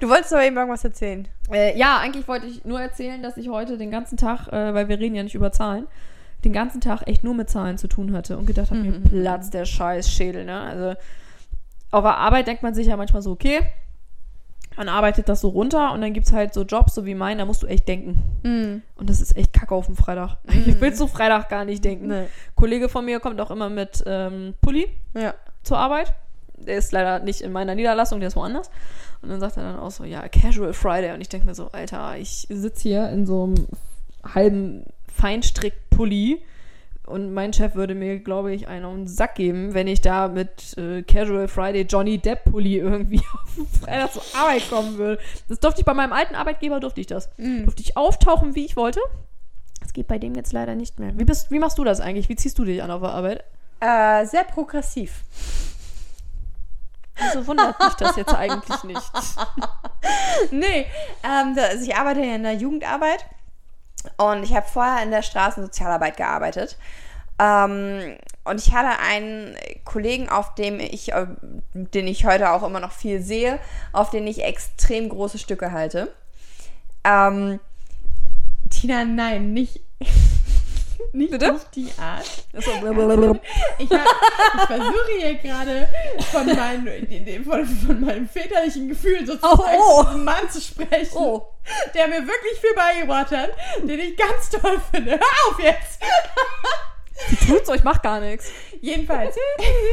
Du wolltest aber eben irgendwas erzählen. Äh, ja, eigentlich wollte ich nur erzählen, dass ich heute den ganzen Tag, äh, weil wir reden ja nicht über Zahlen, den ganzen Tag echt nur mit Zahlen zu tun hatte und gedacht habe, mir Platz der Scheißschädel, ne? Also auf der Arbeit denkt man sich ja manchmal so, okay, man arbeitet das so runter und dann gibt es halt so Jobs, so wie meinen, da musst du echt denken. Und das ist echt kacke auf dem Freitag. *laughs* Ich will zu Freitag gar nicht denken. Nee. Kollege von mir kommt auch immer mit ähm, Pulli Ja. zur Arbeit. Der ist leider nicht in meiner Niederlassung, der ist woanders. Und dann sagt er dann auch so, ja, Casual Friday. Und ich denke mir so, Alter, ich sitze hier in so einem halben Feinstrick-Pulli und mein Chef würde mir, glaube ich, einen auf den Sack geben, wenn ich da mit äh, Casual Friday Johnny Depp Pulli *laughs* irgendwie auf Freitag zur Arbeit kommen würde. Das durfte ich bei meinem alten Arbeitgeber, durfte ich das. Durfte ich auftauchen, wie ich wollte. Das geht bei dem jetzt leider nicht mehr. Wie, bist, wie machst du das eigentlich? Wie ziehst du dich an auf der Arbeit? Äh, sehr progressiv. Also wundert mich das jetzt *laughs* eigentlich nicht. Nee, ähm, also ich arbeite ja in der Jugendarbeit und ich habe vorher in der Straßensozialarbeit gearbeitet. Ähm, und ich hatte einen Kollegen, auf dem ich, äh, den ich heute auch immer noch viel sehe, auf den ich extrem große Stücke halte. Ähm, Tina, nein, nicht, *laughs* nicht Bitte? auf die Art. Also, Ich, hab- ich versuche hier gerade von, meinen- von, von meinem väterlichen Gefühl sozusagen Oh, oh. Mann zu sprechen, Oh. der mir wirklich viel beigebracht hat, den ich ganz toll finde. Hör auf jetzt! tut's euch, macht gar nichts. Jedenfalls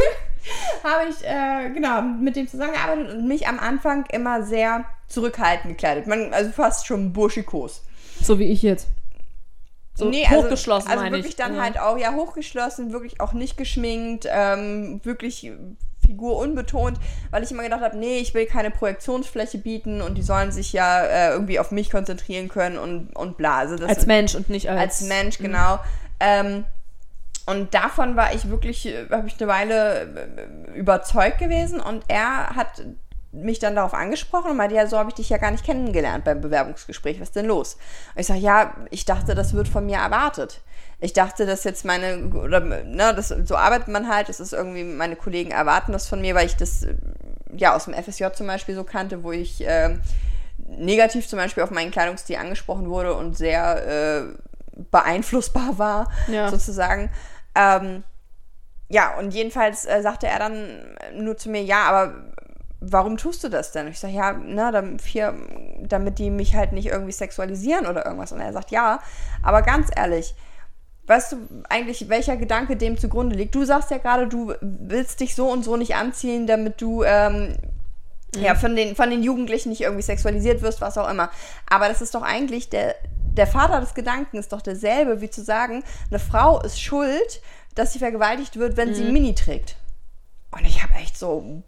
*laughs* habe ich äh, genau mit dem zusammengearbeitet und mich am Anfang immer sehr zurückhaltend gekleidet. Man, also fast schon burschikos. So wie ich jetzt. So Nee, also- hochgeschlossen, Also meine wirklich ich. dann Ja. halt auch, ja, hochgeschlossen, wirklich auch nicht geschminkt, ähm, wirklich Figur unbetont, weil ich immer gedacht habe, nee, ich will keine Projektionsfläche bieten und die sollen sich ja äh, irgendwie auf mich konzentrieren können und, und bla. Also das Als Mensch und nicht als. als Mensch, genau. Ähm, und davon war ich wirklich, äh, habe ich eine Weile äh, überzeugt gewesen und er hat mich dann darauf angesprochen und meinte, ja, so habe ich dich ja gar nicht kennengelernt beim Bewerbungsgespräch, was ist denn los? Und ich sage, ja, ich dachte, das wird von mir erwartet. Ich dachte, dass jetzt meine, oder, ne, das, so arbeitet man halt, das ist irgendwie, meine Kollegen erwarten das von mir, weil ich das, ja aus dem FSJ zum Beispiel so kannte, wo ich äh, negativ zum Beispiel auf meinen Kleidungsstil angesprochen wurde und sehr äh, beeinflussbar war, Ja. sozusagen. Ähm, ja, und jedenfalls äh, sagte er dann nur zu mir, ja, aber warum tust du das denn? Ich sage, ja, na, damit, hier, damit die mich halt nicht irgendwie sexualisieren oder irgendwas. Und er sagt, ja, aber ganz ehrlich, weißt du eigentlich, welcher Gedanke dem zugrunde liegt? Du sagst ja gerade, du willst dich so und so nicht anziehen, damit du ähm, ja, von den, von den Jugendlichen nicht irgendwie sexualisiert wirst, was auch immer. Aber das ist doch eigentlich der, der Vater des Gedanken ist doch derselbe, wie zu sagen, eine Frau ist schuld, dass sie vergewaltigt wird, wenn sie ein Mini trägt. Und ich habe echt so.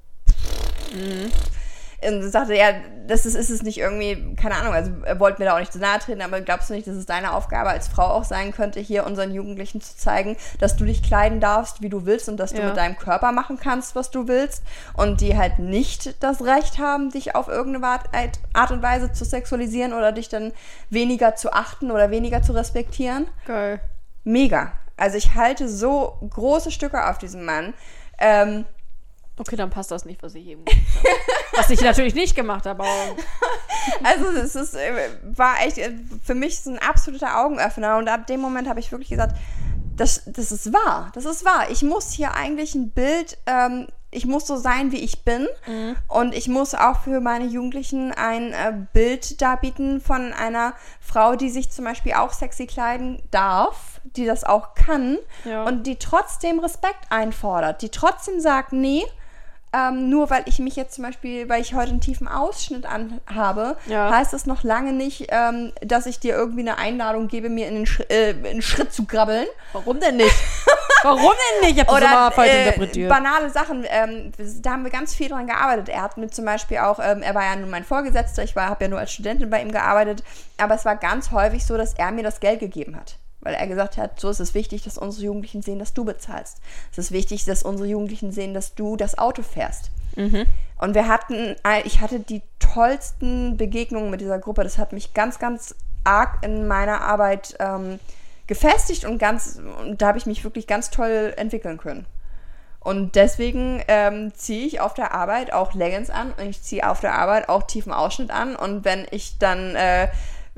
Und sagte, ja, das ist, ist es nicht irgendwie, keine Ahnung, also er wollte mir da auch nicht zu nahe treten, aber glaubst du nicht, dass es deine Aufgabe als Frau auch sein könnte, hier unseren Jugendlichen zu zeigen, dass du dich kleiden darfst, wie du willst und dass du Ja. mit deinem Körper machen kannst, was du willst und die halt nicht das Recht haben, dich auf irgendeine Art Art und Weise zu sexualisieren oder dich dann weniger zu achten oder weniger zu respektieren? Geil. Mega. Also ich halte so große Stücke auf diesen Mann. Ähm, Okay, dann passt das nicht, was ich eben gemacht habe. *laughs* was ich natürlich nicht gemacht habe, Also es ist, äh, war echt äh, für mich ein absoluter Augenöffner und ab dem Moment habe ich wirklich gesagt, das, das ist wahr, das ist wahr. Ich muss hier eigentlich ein Bild, ähm, ich muss so sein, wie ich bin und ich muss auch für meine Jugendlichen ein äh, Bild darbieten von einer Frau, die sich zum Beispiel auch sexy kleiden darf, die das auch kann Ja. und die trotzdem Respekt einfordert, die trotzdem sagt, nee, ähm, nur weil ich mich jetzt zum Beispiel, weil ich heute einen tiefen Ausschnitt anhabe, Ja. heißt das noch lange nicht, ähm, dass ich dir irgendwie eine Einladung gebe, mir in den, Schri äh, in den Schritt zu krabbeln. warum denn nicht? Warum denn nicht? Ich habe das immer falsch äh, interpretiert. banale Sachen. Ähm, da haben wir ganz viel dran gearbeitet. Er hat mir zum Beispiel auch, ähm, er war ja nun mein Vorgesetzter, ich habe ja nur als Studentin bei ihm gearbeitet, aber es war ganz häufig so, dass er mir das Geld gegeben hat. Weil er gesagt hat, so ist es wichtig, dass unsere Jugendlichen sehen, dass du bezahlst. Es ist wichtig, dass unsere Jugendlichen sehen, dass du das Auto fährst. Und wir hatten, ich hatte die tollsten Begegnungen mit dieser Gruppe. Das hat mich ganz, ganz arg in meiner Arbeit ähm, gefestigt und ganz, und da habe ich mich wirklich ganz toll entwickeln können. Und deswegen ähm, ziehe ich auf der Arbeit auch Leggings an und ich ziehe auf der Arbeit auch tiefen Ausschnitt an. Und wenn ich dann äh,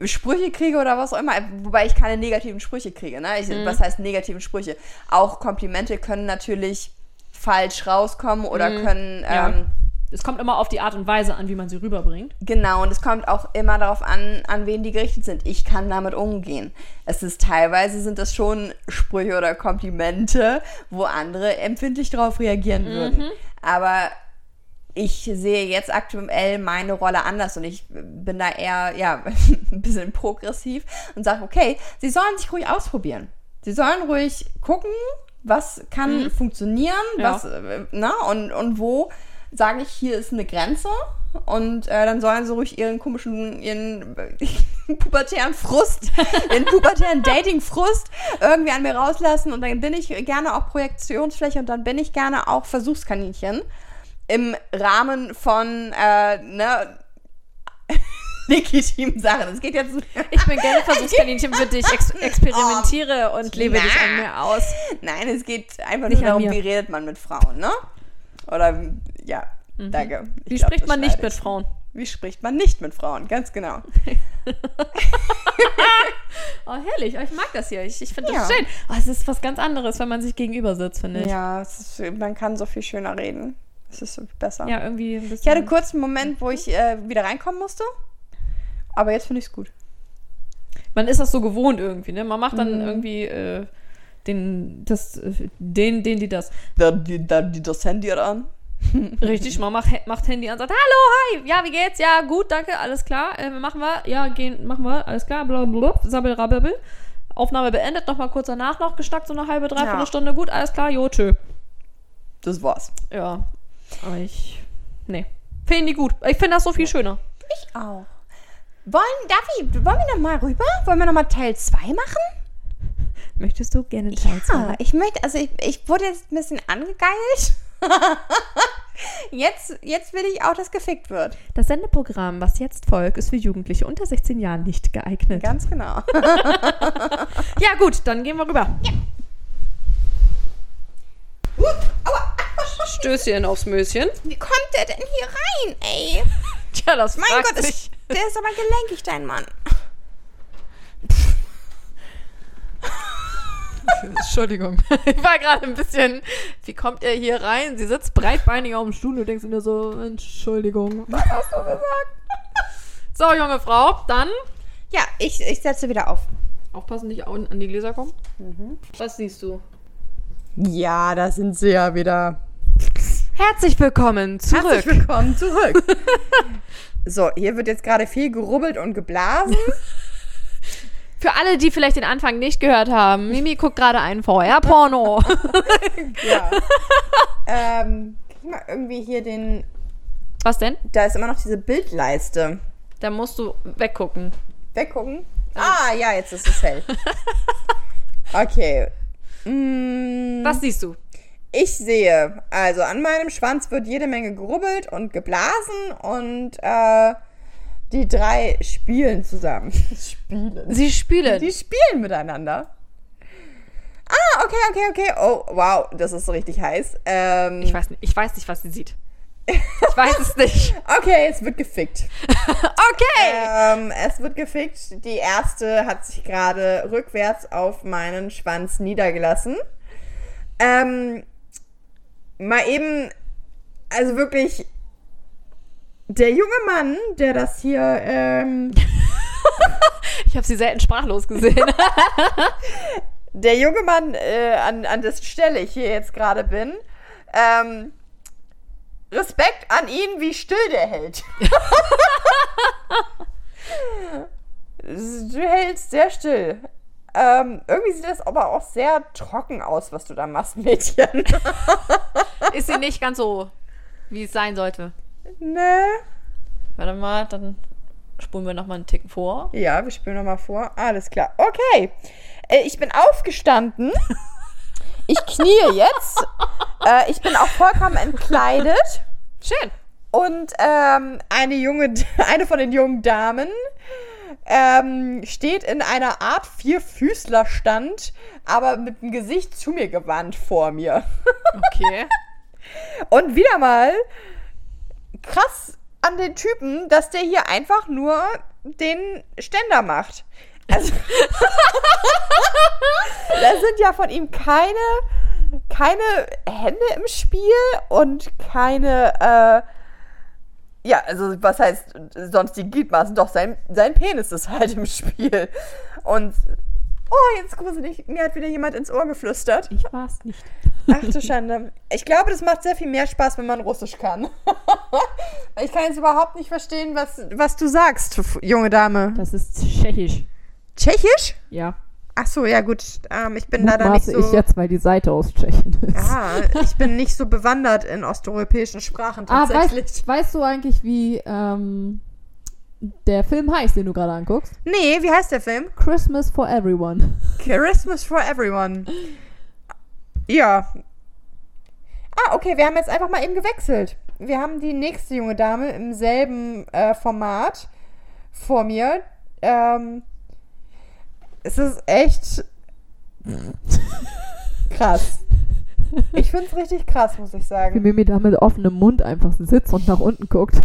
Sprüche kriege oder was auch immer, wobei ich keine negativen Sprüche kriege, ne? Ich, Was heißt negativen Sprüche? Auch Komplimente können natürlich falsch rauskommen oder können Ja. ähm, es kommt immer auf die Art und Weise an, wie man sie rüberbringt. Genau, und es kommt auch immer darauf an, an wen die gerichtet sind. Ich kann damit umgehen. Es ist teilweise sind das schon Sprüche oder Komplimente, wo andere empfindlich darauf reagieren würden. Aber ich sehe jetzt aktuell meine Rolle anders und ich bin da eher ja *laughs* ein bisschen progressiv und sage, okay, sie sollen sich ruhig ausprobieren. Sie sollen ruhig gucken, was kann funktionieren, Ja. was äh, na und und wo sage ich, hier ist eine Grenze und äh, dann sollen sie ruhig ihren komischen, ihren äh, *laughs* pubertären Frust, ihren pubertären *laughs* Dating-Frust irgendwie an mir rauslassen und dann bin ich gerne auch Projektionsfläche und dann bin ich gerne auch Versuchskaninchen im Rahmen von äh, ne, *laughs* legitimen Sachen. Es geht jetzt Ich bin gerne Versuchskaninchen *laughs* für dich, ex experimentiere und lebe dich an Na. mir aus. Nein, es geht einfach Nicht nur darum, wie redet man mit Frauen, ne? Oder ja, danke. Ich Mhm. Wie glaub, spricht man nicht schneide mit ich. Frauen? Wie spricht man nicht mit Frauen? Ganz genau. *laughs* Oh, herrlich. Ich mag das hier. Ich, ich finde das Ja. schön. Oh, es ist was ganz anderes, wenn man sich gegenüber sitzt, finde ich. Ja, ist, man kann so viel schöner reden. Es ist besser. Ja, irgendwie ein bisschen. Ich hatte kurz einen Moment, wo ich äh, wieder reinkommen musste. Aber jetzt finde ich es gut. man ist das so gewohnt irgendwie, ne? Man macht dann Mhm. irgendwie äh, den, das, äh, den, den, die das. Da, die, da, die das Handy an. *laughs* Richtig, man macht, macht Handy an und sagt, hallo, hi, ja, wie geht's? Ja, gut, danke, alles klar. Äh, machen wir, ja, gehen, machen wir, alles klar, blablabla, sabbel, rabbel. Aufnahme beendet, nochmal kurz danach noch gestackt, so eine halbe, dreiviertel Ja. Stunde. Gut, alles klar, jo, tschö. Das war's. Ja, aber ich, nee. Finde die gut. Ich finde das so viel schöner. Ich auch. Wollen, darf ich, wollen wir noch mal rüber? Wollen wir noch mal Teil 2 machen? Möchtest du gerne Teil Ja, ich möchte, also ich, ich wurde jetzt ein bisschen angegeilt. *laughs* jetzt, jetzt will ich auch, dass gefickt wird. Das Sendeprogramm, was jetzt folgt, ist für Jugendliche unter 16 Jahren nicht geeignet. Ganz genau. *laughs* Ja, gut, dann gehen wir rüber. Uh, aua, Stößchen aufs Möschen. Wie kommt der denn hier rein, ey? *laughs* Tja, das Mein fragt Gott, sich. ist, der ist aber gelenkig, dein Mann. *laughs* Entschuldigung. Ich war gerade ein bisschen. Wie kommt er hier rein? Sie sitzt breitbeinig auf dem Stuhl und du denkst dir so, Entschuldigung. Was hast du gesagt? *laughs* So, junge Frau, dann Ja, ich, ich setze wieder auf. aufpassen, nicht an an die Gläser kommen. Was siehst du? Ja, da sind sie ja wieder. Herzlich willkommen zurück. Herzlich willkommen zurück. *laughs* so, hier wird jetzt gerade viel gerubbelt und geblasen. *laughs* Für alle, die vielleicht den Anfang nicht gehört haben, Mimi guckt gerade einen VR-Porno. *laughs* ja. ähm, krieg mal irgendwie hier den. Was denn? Da ist immer noch diese Bildleiste. Da musst du weggucken. Weggucken. Ah, ja, jetzt ist es hell. Okay. Mm, Was siehst du? Ich sehe, also an meinem Schwanz wird jede Menge gerubbelt und geblasen und äh, die drei spielen zusammen. *laughs* spielen. Sie spielen. Die spielen miteinander. Ah, okay, okay, okay. Oh, wow, das ist richtig heiß. Ähm, Ich weiß nicht, ich weiß nicht, was sie sieht. Ich weiß es nicht. *laughs* okay, es wird gefickt. *laughs* Okay. Ähm, es wird gefickt. Die erste hat sich gerade rückwärts auf meinen Schwanz niedergelassen. Ähm, mal eben, also wirklich, der junge Mann, der das hier, ähm, *laughs* Ich habe sie selten sprachlos gesehen. *laughs* der junge Mann, äh, an, an dessen Stelle ich hier jetzt gerade bin, ähm, Respekt an ihn, wie still der hält. *laughs* du hältst sehr still. Ähm, irgendwie sieht das aber auch sehr trocken aus, was du da machst, Mädchen. *laughs* Ist sie nicht ganz so, wie es sein sollte. ne? Warte mal, dann spulen wir nochmal einen Ticken vor. Ja, wir spielen nochmal vor. Alles klar. Okay. Äh, ich bin aufgestanden. *laughs* Ich kniee jetzt. äh, ich bin auch vollkommen entkleidet. Schön. Und ähm, eine junge, *laughs* eine von den jungen Damen ähm, steht in einer Art Vierfüßlerstand, aber mit dem Gesicht zu mir gewandt vor mir. Okay. *laughs* Und wieder mal krass an den Typen, dass der hier einfach nur den Ständer macht. Also, *laughs* da sind ja von ihm keine, keine Hände im Spiel und keine, äh, ja, also was heißt sonst die Gliedmaßen? Doch, sein, sein Penis ist halt im Spiel. Und, oh, jetzt gruselig, mir hat wieder jemand ins Ohr geflüstert. Ich war's nicht. Ach du Schande. Ich glaube, das macht sehr viel mehr Spaß, wenn man Russisch kann. *laughs* ich kann jetzt überhaupt nicht verstehen, was, was du sagst, junge Dame. Das ist tschechisch. Tschechisch? Ja. Ach so, ja gut. Ähm, ich bin leider nicht so. ich jetzt, weil die Seite aus Tschechien *laughs* ist. Ah, ich bin nicht so bewandert in osteuropäischen Sprachen Ah, tatsächlich. weißt, weißt du eigentlich, wie ähm, der Film heißt, den du gerade anguckst? nee, wie heißt der Film? Christmas for Everyone. Christmas for Everyone. Ja. Ah, okay, wir haben jetzt einfach mal eben gewechselt. Wir haben die nächste junge Dame im selben äh, Format vor mir. Ähm, es ist echt krass. Ich finde es richtig krass, muss ich Wie sagen. Mimi da mit offenem Mund einfach sitzt und nach unten guckt.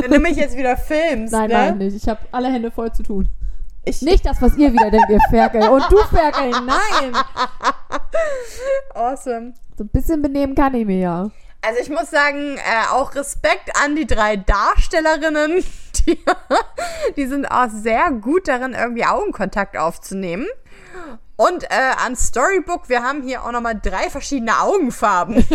Wenn du mich jetzt wieder filmst, Nein, ne? nein, nicht. Ich habe alle Hände voll zu tun. Ich, Nicht das, was ihr wieder denkt, ihr Ferkel. Und du Ferkel, nein. *laughs* Awesome. So ein bisschen benehmen kann ich mir ja. Also ich muss sagen, äh, auch Respekt an die drei Darstellerinnen. *laughs* Die, die sind auch sehr gut darin, irgendwie Augenkontakt aufzunehmen. Und äh, an Storybook, wir haben hier auch nochmal drei verschiedene Augenfarben. *laughs*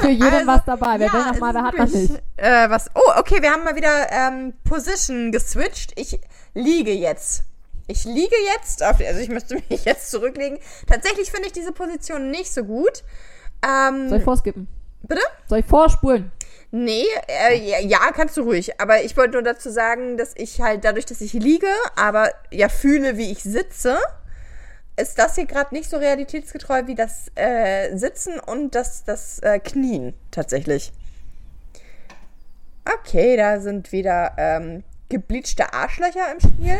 Für jeden Also, was dabei. Wer ja, will noch mal, ist hat wirklich, nicht. Äh, was? Oh, okay, wir haben mal wieder ähm, Position geswitcht. Ich liege jetzt. Ich liege jetzt, auf, also ich müsste mich *laughs* jetzt zurücklegen. Tatsächlich finde ich diese Position nicht so gut. Ähm, Soll ich vorskippen? bitte? Soll ich vorspulen? Nee, äh, ja, kannst du ruhig. Aber ich wollte nur dazu sagen, dass ich halt dadurch, dass ich liege, aber ja fühle, wie ich sitze, ist das hier gerade nicht so realitätsgetreu wie das äh, Sitzen und das, das äh, Knien tatsächlich. Okay, da sind wieder ähm, gebleachte Arschlöcher im Spiel.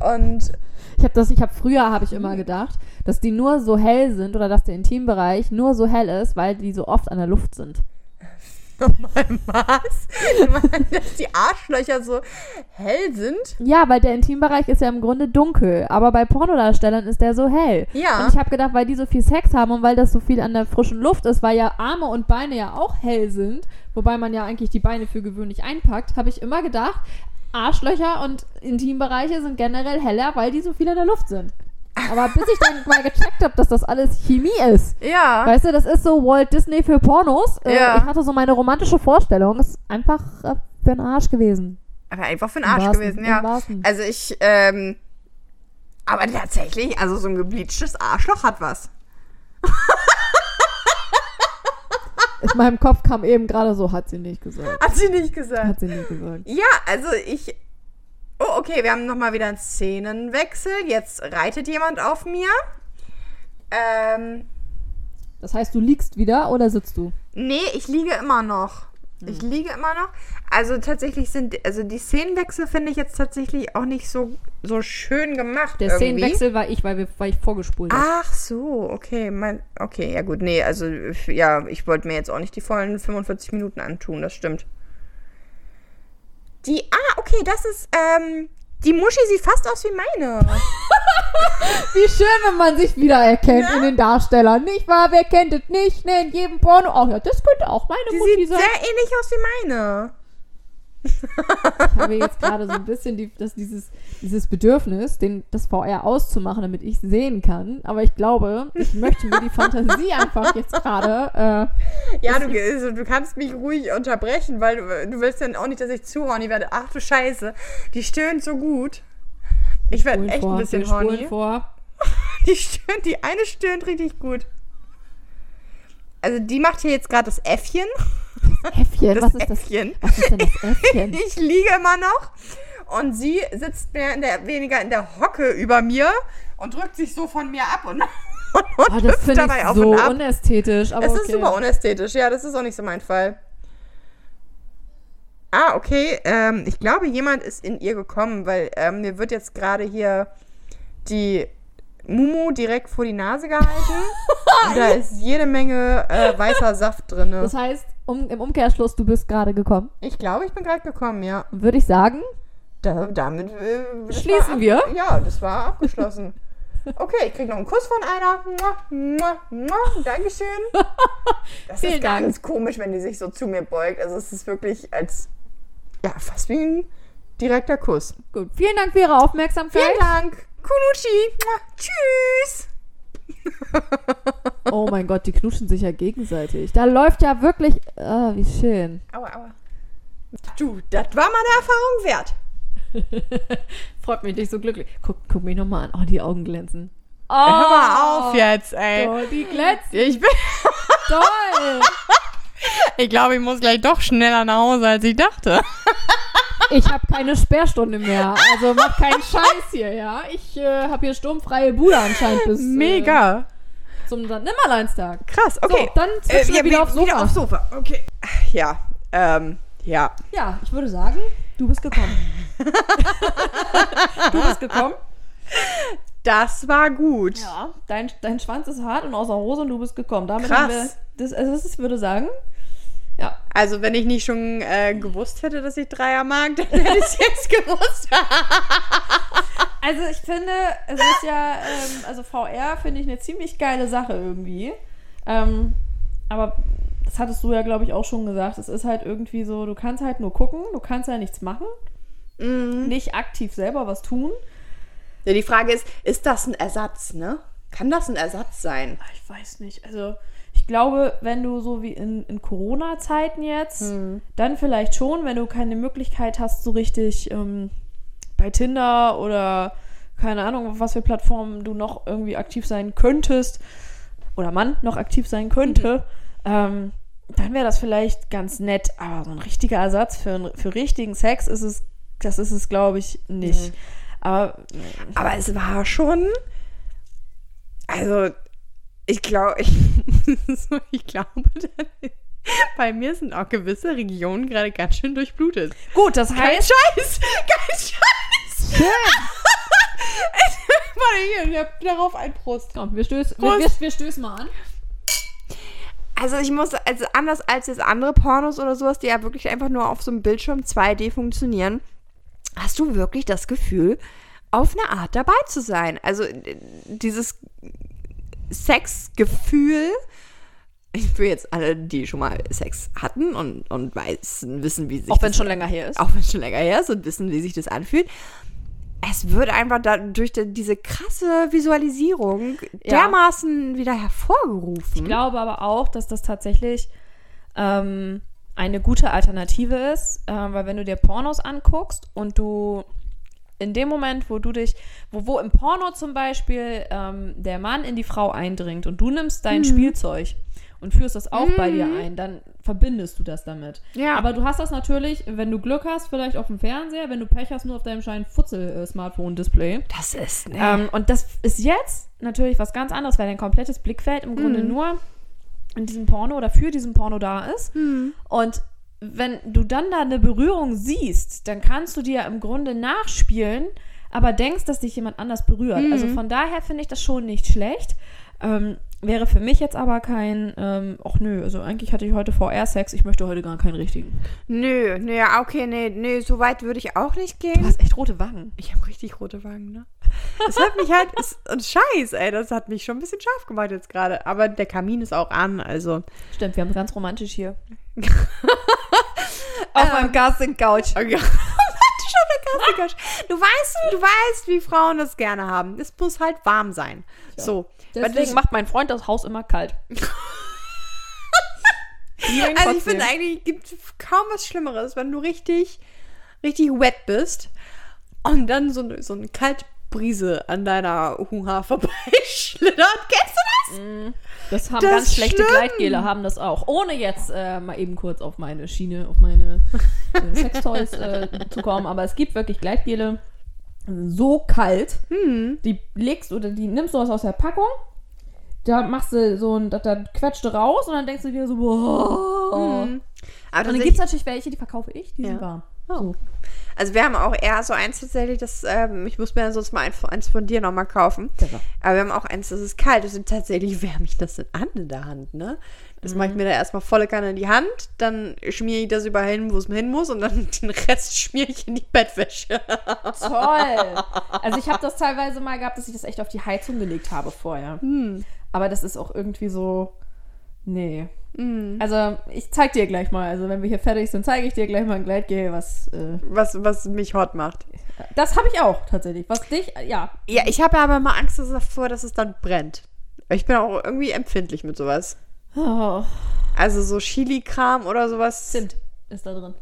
*laughs* und Ich habe das, ich habe früher habe ich immer gedacht, dass die nur so hell sind oder dass der Intimbereich nur so hell ist, weil die so oft an der Luft sind. *laughs* Was? Du meinst, dass die Arschlöcher so hell sind? Ja, weil der Intimbereich ist ja im Grunde dunkel, aber bei Pornodarstellern ist der so hell. Ja. Und ich habe gedacht, weil die so viel Sex haben und weil das so viel an der frischen Luft ist, weil ja Arme und Beine ja auch hell sind, wobei man ja eigentlich die Beine für gewöhnlich einpackt, habe ich immer gedacht, Arschlöcher und Intimbereiche sind generell heller, weil die so viel in der Luft sind. Aber bis ich dann mal gecheckt habe, dass das alles Chemie ist. Ja. Weißt du, das ist so Walt Disney für Pornos. Äh, Ja. Ich hatte so meine romantische Vorstellung. Ist einfach äh, für den Arsch gewesen. Aber einfach für den Arsch wahrsten- gewesen, ja. Also ich, ähm, aber tatsächlich, also so ein gebleachtes Arschloch hat was. In meinem Kopf kam eben gerade so, hat sie nicht gesagt. Hat sie nicht gesagt. Hat sie nicht gesagt. Ja, also ich. Oh, okay, wir haben nochmal wieder einen Szenenwechsel. Jetzt reitet jemand auf mir. Ähm, Das heißt, du liegst wieder oder sitzt du? nee, ich liege immer noch. Ich liege immer noch. Also tatsächlich sind, also die Szenenwechsel finde ich jetzt tatsächlich auch nicht so, so schön gemacht. Der irgendwie. Szenenwechsel war ich, weil, wir, weil ich vorgespult habe. Ach so, okay. Mein, okay, ja gut, nee, also ja, ich wollte mir jetzt auch nicht die vollen 45 Minuten antun, das stimmt. Die, ah, okay, das ist, ähm, die Muschi sieht fast aus wie meine. *laughs* Wie schön, wenn man sich wiedererkennt in den Darstellern. Nicht wahr? Wer kennt es nicht? Ne, in jedem Porno. Ach ja, das könnte auch meine Die Mutti sieht sein. sehr ähnlich aus wie meine. Ich habe jetzt gerade so ein bisschen die, das, dieses, dieses Bedürfnis, den, das VR auszumachen, damit ich sehen kann. Aber ich glaube, ich möchte mir die Fantasie einfach jetzt gerade. Äh, Ja, du, also, du kannst mich ruhig unterbrechen, weil du, du willst dann auch nicht, dass ich zuhorny werde. Ach du Scheiße, die stöhnt so gut. Ich werde echt vor, ein bisschen horny. vor. *laughs* Die stöhnt, die eine stöhnt richtig gut. Also die macht hier jetzt gerade das Äffchen. Äffchen, Das was ist das? Äffchen. Was ist denn das Äffchen? *laughs* Ich liege immer noch und sie sitzt mehr in der, weniger in der Hocke über mir und drückt sich so von mir ab und, und, *laughs* und Oh, das finde dabei ich auf so unästhetisch. Aber Es okay. ist super unästhetisch. Ja, das ist auch nicht so mein Fall. Ah, okay. Ähm, ich glaube, jemand ist in ihr gekommen, weil ähm, mir wird jetzt gerade hier die Mumu direkt vor die Nase gehalten. *laughs* und da ist jede Menge äh, weißer Saft drin. Das heißt, um, im Umkehrschluss, du bist gerade gekommen. Ich glaube, ich bin gerade gekommen, ja. Würde ich sagen, Da, damit äh, Schließen wir? Ja, das war abgeschlossen. *laughs* Okay, ich krieg noch einen Kuss von einer. Mua, mua, mua. Dankeschön. *laughs* Das ist Dank. ganz komisch, wenn die sich so zu mir beugt. Also es ist wirklich als ja fast wie ein direkter Kuss. gut. Vielen Dank für Ihre Aufmerksamkeit. Vielen Dank. Kunuchi. Tschüss. Oh mein Gott, die knutschen sich ja gegenseitig. Da läuft ja wirklich. Ah, wie schön. Aua, aua. Du, das war mal eine Erfahrung wert. *laughs* Freut mich nicht so glücklich. Guck, guck mich nochmal an. Oh, die Augen glänzen. Oh, Hör mal auf jetzt, ey. Oh, die glänzen. Ich, bin, Toll. *laughs* ich glaube, ich muss gleich doch schneller nach Hause, als ich dachte. Ich habe keine Sperrstunde mehr. Also mach keinen Scheiß hier, ja. Ich äh, habe hier sturmfreie Bude anscheinend bis Mega. Äh, zum Nimmerleinstag. Krass, okay. So, dann wir ja, wieder aufs Sofa. Wieder aufs Sofa. Okay. Ja, ähm, ja. Ja, ich würde sagen, du bist gekommen. *laughs* du bist gekommen. Das war gut. Ja, dein, dein Schwanz ist hart und außer Hose und du bist gekommen. Damit Krass. haben wir das, also das ist, würde sagen, ja. Also, wenn ich nicht schon äh, gewusst hätte, dass ich Dreier mag, dann hätte ich es *laughs* jetzt gewusst. *laughs* Also ich finde, es ist ja, ähm, also VR finde ich eine ziemlich geile Sache irgendwie. Ähm, aber das hattest du ja, glaube ich, auch schon gesagt. Es ist halt irgendwie so, du kannst halt nur gucken, du kannst ja nichts machen, nicht aktiv selber was tun. Ja, die Frage ist, ist das ein Ersatz, ne? Kann das ein Ersatz sein? Ah, Ich weiß nicht. Also, ich glaube, wenn du so wie in, in Corona-Zeiten jetzt, dann vielleicht schon, wenn du keine Möglichkeit hast, so richtig ähm, bei Tinder oder keine Ahnung, auf was für Plattformen du noch irgendwie aktiv sein könntest oder man noch aktiv sein könnte, ähm, dann wäre das vielleicht ganz nett. Aber so ein richtiger Ersatz für, für richtigen Sex ist es, das ist es, glaube ich, nicht. Aber Aber es war schon. Also, ich glaube, ich, *laughs* ich glaube, bei mir sind auch gewisse Regionen gerade ganz schön durchblutet. gut, das Kein heißt, Scheiß! *laughs* Kein Scheiß! *laughs* Warte, hier, ich hab darauf ein Prost. Komm, wir stößen, wir, Prost. wir, wir stößen mal an. Also ich muss, also anders als jetzt andere Pornos oder sowas, die ja wirklich einfach nur auf so einem Bildschirm 2D funktionieren, hast du wirklich das Gefühl, auf eine Art dabei zu sein. Also äh, dieses Sexgefühl, ich will jetzt alle, die schon mal Sex hatten und, und wissen, wissen, wie sich Auch wenn es schon länger her ist. auch wenn es schon länger her ist und wissen, wie sich das anfühlt. Es wird einfach da, durch die, diese krasse Visualisierung Ja. dermaßen wieder hervorgerufen. Ich glaube aber auch, dass das tatsächlich ähm, eine gute Alternative ist, ähm, weil wenn du dir Pornos anguckst und du in dem Moment, wo du dich, wo, wo im Porno zum Beispiel ähm, der Mann in die Frau eindringt und du nimmst dein Spielzeug und führst das auch bei dir ein, dann verbindest du das damit. Ja. Aber du hast das natürlich, wenn du Glück hast, vielleicht auf dem Fernseher, wenn du Pech hast, nur auf deinem scheinen Futzel-Smartphone-Display. das ist, ne? Ähm, und das ist jetzt natürlich was ganz anderes, weil dein komplettes Blickfeld im Grunde Mhm. nur in diesem Porno oder für diesen Porno da ist. Mhm. Und wenn du dann da eine Berührung siehst, dann kannst du dir im Grunde nachspielen, aber denkst, dass dich jemand anders berührt. Mhm. Also von daher finde ich das schon nicht schlecht. Ähm, wäre für mich jetzt aber kein, ähm, ach nö, also eigentlich hatte ich heute VR-Sex, ich möchte heute gar keinen richtigen. Nö, nö, ja, okay, nee, nee, so weit würde ich auch nicht Du gehen. hast echt rote Wangen. Ich habe richtig rote Wangen, ne? Das hat mich halt, ist, und scheiß, ey, das hat mich schon ein bisschen scharf gemacht jetzt gerade. Aber der Kamin ist auch an, also. Stimmt, wir haben es ganz romantisch hier. *laughs* Auf meinem Casting-Couch. Okay. Klassiker. *laughs* Du weißt, du weißt, wie Frauen das gerne haben. Es muss halt warm sein. So. Deswegen das- macht mein Freund das Haus immer kalt. *laughs* Also ich finde eigentlich gibt kaum was Schlimmeres, wenn du richtig, richtig wet bist und dann so, eine- so eine Kaltbrise an deiner Huha vorbeischlittert. *laughs* Kennst du das? Das haben Das ganz schlechte. Gleitgele, haben das auch. Ohne jetzt äh, mal eben kurz auf meine Schiene, auf meine äh, Sextoys äh, zu kommen. Aber es gibt wirklich Gleitgele so kalt. Hm. Die legst oder die nimmst du was aus der Packung. Da machst du so ein, da, da quetscht du raus und dann denkst du dir so, boah. Hm. Aber Und dann gibt es natürlich welche, die verkaufe ich, die sind Ja. warm. Oh. So. Also wir haben auch eher so eins tatsächlich, das, ähm, ich muss mir sonst mal eins, von dir nochmal kaufen. Clever. Aber wir haben auch eins, das ist kalt. Das ist tatsächlich *laughs* wärme ich das denn an in der Hand, ne? Das mache ich mir da erstmal volle Kanne in die Hand, dann schmiere ich das überall hin, wo es hin muss und dann *laughs* den Rest schmiere ich in die Bettwäsche. Toll. Also ich habe das teilweise mal gehabt, dass ich das echt auf die Heizung gelegt habe vorher. Aber das ist auch irgendwie so. Nee. Also ich zeig dir gleich mal. Also wenn wir hier fertig sind, zeige ich dir gleich mal ein Gleitgel, was. Äh, Was, was mich hot macht. das habe ich auch tatsächlich. Was dich, ja. Ja, ich habe aber immer Angst davor, dass es dann brennt. Ich bin auch irgendwie empfindlich mit sowas. Oh, Also so Chili-Kram oder sowas. Zimt ist da drin.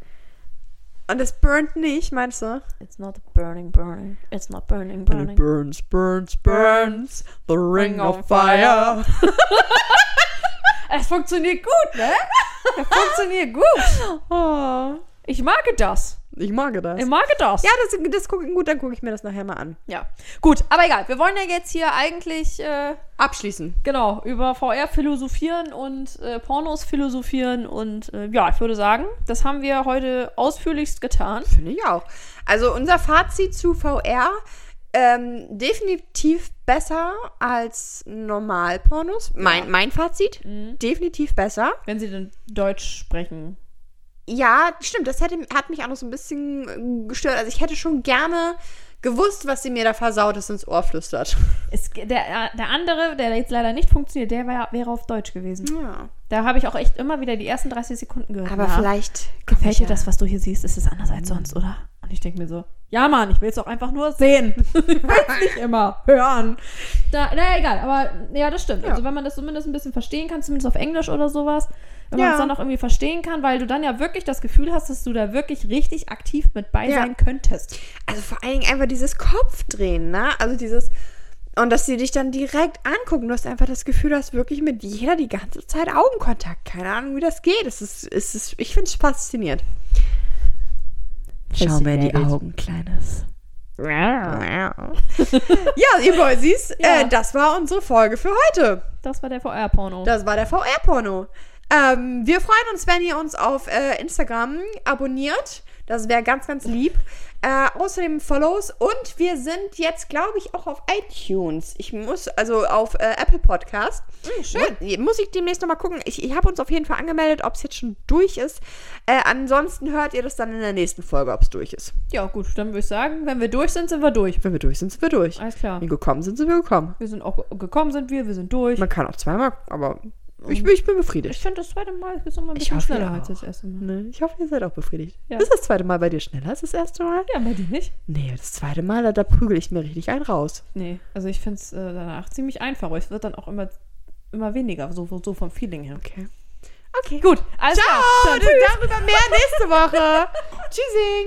Und es burnt nicht, meinst du? It's not burning, burning. It's not burning, And it burning. burns, burns, burns. The ring of fire. *laughs* Es funktioniert gut, ne? *laughs* Es funktioniert gut. Oh, Ich mag das. Ich mag das. Ich mag das. Ja, das, das guck, gut, dann gucke ich mir das nachher mal an. ja. Gut, aber egal. Wir wollen ja jetzt hier eigentlich. Äh, Abschließen. Genau, über VR philosophieren und äh, Pornos philosophieren und äh, ja, ich würde sagen, das haben wir heute ausführlichst getan. Finde ich auch. Also unser Fazit zu VR, ähm, definitiv besser als Normalpornos. Mein, mein Fazit, definitiv besser. Wenn sie denn Deutsch sprechen. Ja, stimmt, das hätte, hat mich auch noch so ein bisschen äh, gestört. Also ich hätte schon gerne gewusst, was sie mir da versaut ist ins Ohr flüstert. Es, der, der andere, der jetzt leider nicht funktioniert, der wär, wäre auf Deutsch gewesen. Ja. Da habe ich auch echt immer wieder die ersten 30 Sekunden gehört. Aber Na, vielleicht gefällt dir das, was du hier siehst? Ist es anders als sonst, oder? Und ich denke mir so, ja Mann, ich will es auch einfach nur sehen. *laughs* ich will es nicht immer hören. Da, na egal, aber ja, das stimmt. Ja. Also wenn man das zumindest ein bisschen verstehen kann, zumindest auf Englisch oder sowas, wenn Ja. man es dann auch irgendwie verstehen kann, weil du dann ja wirklich das Gefühl hast, dass du da wirklich richtig aktiv mit bei Ja. sein könntest. Also vor allen Dingen einfach dieses Kopfdrehen, ne? Also dieses. Und dass sie dich dann direkt angucken. Du hast einfach das Gefühl, du hast wirklich mit jeder die ganze Zeit Augenkontakt. Keine Ahnung, wie das geht. Es ist, es ist, ich finde es faszinierend. Schau mir in die. Augen, Kleines. ja, ihr Boysies, Ja. äh, das war unsere Folge für heute. Das war der VR-Porno. Das war der VR-Porno. Ähm, wir freuen uns, wenn ihr uns auf äh, Instagram abonniert. Das wäre ganz, ganz lieb. Äh, außerdem Follows und wir sind jetzt, glaube ich, auch auf iTunes. Ich muss, also auf äh, Apple Podcast. schön. Muss, muss ich demnächst nochmal gucken. Ich, ich habe uns auf jeden Fall angemeldet, ob es jetzt schon durch ist. Äh, ansonsten hört ihr das dann in der nächsten Folge, ob es durch ist. Ja, gut, dann würde ich sagen, wenn wir durch sind, sind wir durch. Wenn wir durch sind, sind wir durch. Alles klar. Wenn wir gekommen sind, sind wir gekommen. Wir sind auch ge- gekommen, sind wir, wir sind durch. Man kann auch zweimal, aber ich, bin- ich bin befriedigt. Ich finde das zweite Mal ist immer ein bisschen hoffe, schneller als das erste Mal. Ne, ich hoffe, ihr seid auch befriedigt. Ja. Ist das zweite Mal bei dir schneller als das erste Mal? Ja, bei dir nicht? Nee, das zweite Mal, da, da prügel ich mir richtig einen raus. Nee, also ich finde es äh, danach ziemlich einfach, aber es wird dann auch immer, immer weniger, so, so vom Feeling her. Okay. Okay. Gut, alles Ciao. Dann tschüss. darüber mehr nächste Woche. *laughs* Tschüssing.